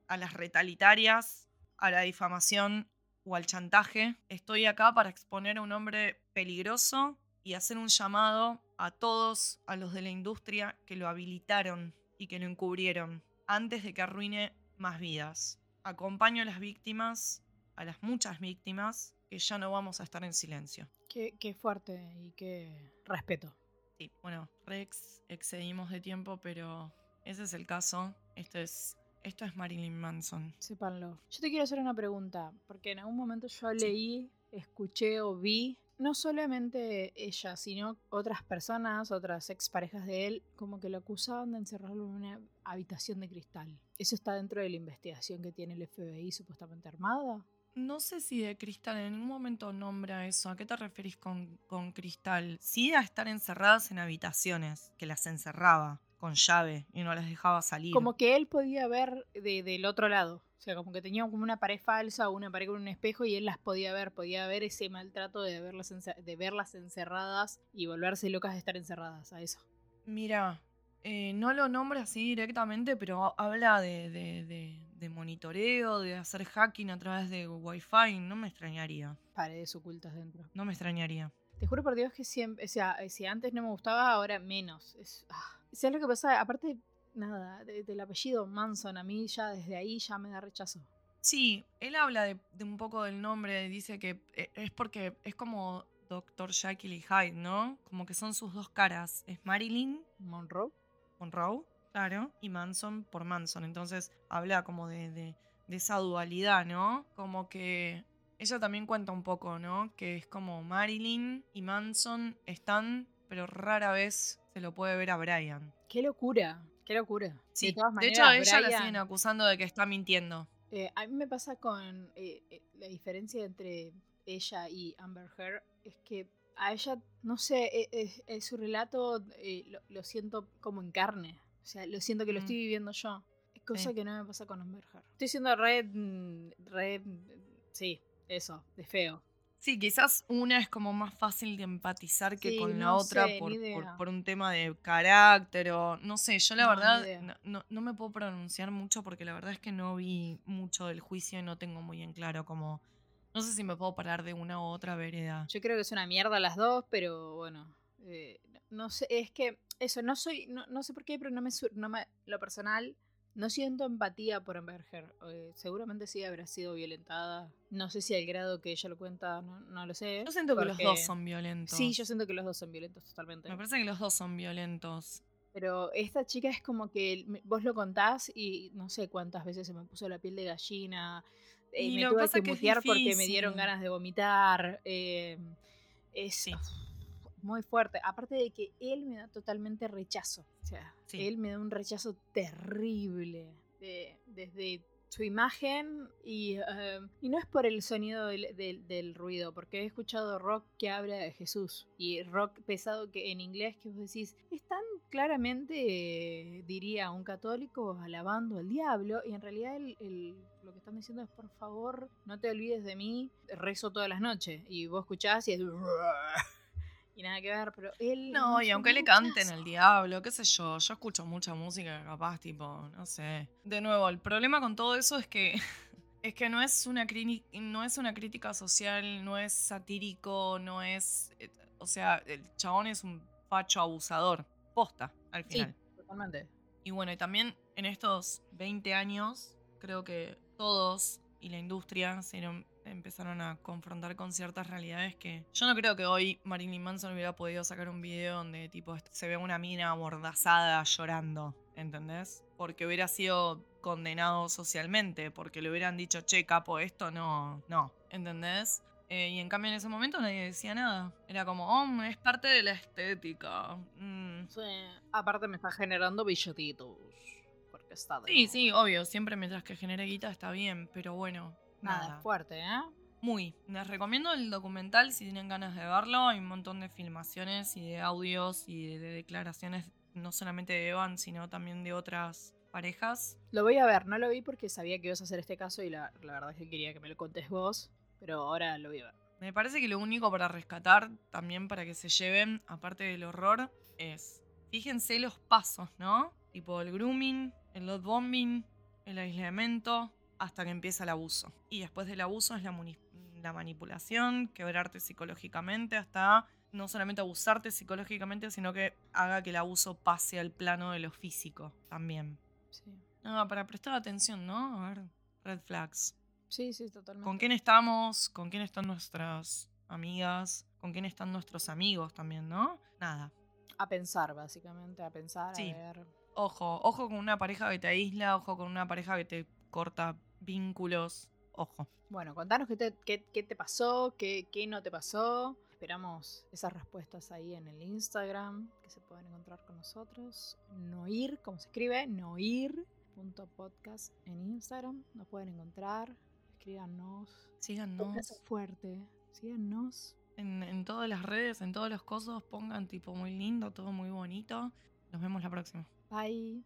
A: a las retalitarias, a la difamación o al chantaje. Estoy acá para exponer a un hombre peligroso y hacer un llamado a todos, a los de la industria que lo habilitaron y que lo encubrieron antes de que arruine más vidas. Acompaño a las víctimas, a las muchas víctimas, que ya no vamos a estar en silencio.
B: Qué, qué fuerte y qué respeto.
A: Sí, bueno, Rex, excedimos de tiempo, pero ese es el caso. Esto es, esto es Marilyn Manson.
B: Sépanlo. Yo te quiero hacer una pregunta, porque en algún momento yo leí, escuché o vi no solamente ella, sino otras personas, otras exparejas de él, como que lo acusaban de encerrarlo en una habitación de cristal. ¿Eso está dentro de la investigación que tiene el FBI supuestamente armada?
A: No sé si de cristal, en ningún momento nombra eso. ¿A qué te referís con, con cristal? Sí a estar encerradas en habitaciones, que las encerraba con llave y no las dejaba salir.
B: Como que él podía ver de, del otro lado. O sea, como que tenía como una pared falsa o una pared con un espejo y él las podía ver, podía ver ese maltrato de verlas, de verlas encerradas y volverse locas de estar encerradas, a eso.
A: Mira, eh, no lo nombra así directamente, pero habla de, de, de, de, monitoreo, de hacer hacking a través de Wi-Fi, no me extrañaría.
B: Paredes ocultas dentro.
A: No me extrañaría.
B: Te juro por Dios que siempre, o sea, si antes no me gustaba, ahora menos. Es, ah. ¿Sabes lo que pasa? Aparte, nada, de, del apellido Manson, a mí ya desde ahí ya me da rechazo.
A: Sí, él habla de, de, un poco del nombre, dice que es porque es como Dr. Jekyll y Hyde, ¿no? Como que son sus dos caras. Es Marilyn
B: Monroe.
A: Monroe, claro, y Manson por Manson. Entonces habla como de, de, de esa dualidad, ¿no? Como que ella también cuenta un poco, ¿no? Que es como Marilyn y Manson están, pero rara vez se lo puede ver a Brian.
B: ¡Qué locura! ¡Qué locura!
A: Sí, de, todas maneras, de hecho a ella Brian, la siguen acusando de que está mintiendo.
B: Eh, a mí me pasa con eh, eh, la diferencia entre ella y Amber Heard es que a ella, no sé, su relato lo, lo, siento como en carne. O sea, lo siento que mm. lo estoy viviendo yo. Es cosa sí. que no me pasa con Amber Heard. Estoy siendo red, red, sí, eso, de feo.
A: Sí, quizás una es como más fácil de empatizar que
B: sí,
A: con la
B: no
A: otra
B: sé,
A: por, por, un tema de carácter o no sé, yo la
B: No,
A: verdad no, no- me puedo pronunciar mucho porque la verdad es que no vi mucho del juicio y no tengo muy en claro como, no sé si me puedo parar de una u otra vereda.
B: Yo creo que es una mierda las dos, pero bueno. eh, no sé, es que eso, no soy, no, no sé por qué, pero no me, no me, lo personal, no siento empatía por Amber Heard. Eh, seguramente sí habrá sido violentada. No sé si al grado que ella lo cuenta, no, no lo sé.
A: Yo siento que los dos son violentos.
B: Sí, yo siento que los dos son violentos totalmente.
A: Me parece que los dos son violentos.
B: Pero esta chica es como que vos lo contás y no sé cuántas veces se me puso la piel de gallina. eh,
A: Y
B: me tuve que
A: que
B: mutear porque me dieron ganas de vomitar. eh, es
A: Sí.
B: Muy fuerte. Aparte de que él me da totalmente rechazo. O sea,
A: Sí.
B: él me da un rechazo terrible. de- desde su imagen y, eh, y no es por el sonido del, del- del ruido, porque he escuchado rock que habla de Jesús y rock pesado que en inglés que vos decís, están claramente, eh, diría un católico, alabando al diablo y en realidad el- el- lo que están diciendo es por favor no te olvides de mí, rezo todas las noches y vos escuchás y es... Y nada que ver, pero él...
A: No, y aunque le canten al diablo, qué sé yo, yo escucho mucha música capaz, tipo, no sé. De nuevo, el problema con todo eso es que es que no es una no es una crítica social, no es satírico, no es eh, o sea, el chabón es un facho abusador, posta al
B: Sí,
A: final.
B: totalmente.
A: Y bueno, y también en estos 20 años, creo que todos y la industria se dieron- empezaron a confrontar con ciertas realidades que yo no creo que hoy Marilyn Manson hubiera podido sacar un video donde tipo se ve una mina amordazada llorando, ¿entendés? Porque hubiera sido condenado socialmente, porque le hubieran dicho, che, capo, esto no, no, ¿entendés? Eh, y en cambio en ese momento nadie decía nada. Era como, oh, es parte de la estética. Mm.
B: Sí, aparte me está generando billetitos. Porque está de
A: Sí, sí, obvio, siempre mientras que genere guita está bien, pero bueno,
B: Nada,
A: nada.
B: fuerte, ¿eh?
A: Muy. Les recomiendo el documental si tienen ganas de verlo. Hay un montón de filmaciones y de audios y de, de declaraciones, no solamente de Evan, sino también de otras parejas.
B: Lo voy a ver, no lo vi porque sabía que ibas a hacer este caso y la, la verdad es que quería que me lo contes vos, pero ahora lo voy a ver.
A: Me parece que lo único para rescatar, también para que se lleven, aparte del horror, es fíjense los pasos, ¿no? Tipo el grooming, el love bombing, el aislamiento, hasta que empieza el abuso. Y después del abuso es la, manipulación, quebrarte psicológicamente, hasta no solamente abusarte psicológicamente, sino que haga que el abuso pase al plano de lo físico también.
B: Sí,
A: No, para prestar atención, ¿no? A ver, red flags.
B: sí, sí totalmente.
A: ¿Con quién estamos? ¿Con quién están nuestras amigas? ¿Con quién están nuestros amigos también, no? Nada.
B: A pensar, básicamente, a pensar,
A: Sí.
B: a ver.
A: Ojo, ojo con una pareja que te aísla, ojo con una pareja que te corta vínculos. Ojo.
B: Bueno, contanos qué te, qué, qué te pasó, qué, qué no te pasó. Esperamos esas respuestas ahí en el Instagram que se pueden encontrar con nosotros. Noir, como se escribe, noir.podcast en Instagram. Nos pueden encontrar. Escríbanos.
A: Síganos
B: fuerte. Síganos.
A: en, en todas las redes, en todos los cosos, pongan tipo muy lindo, todo muy bonito. Nos vemos la próxima.
B: Bye.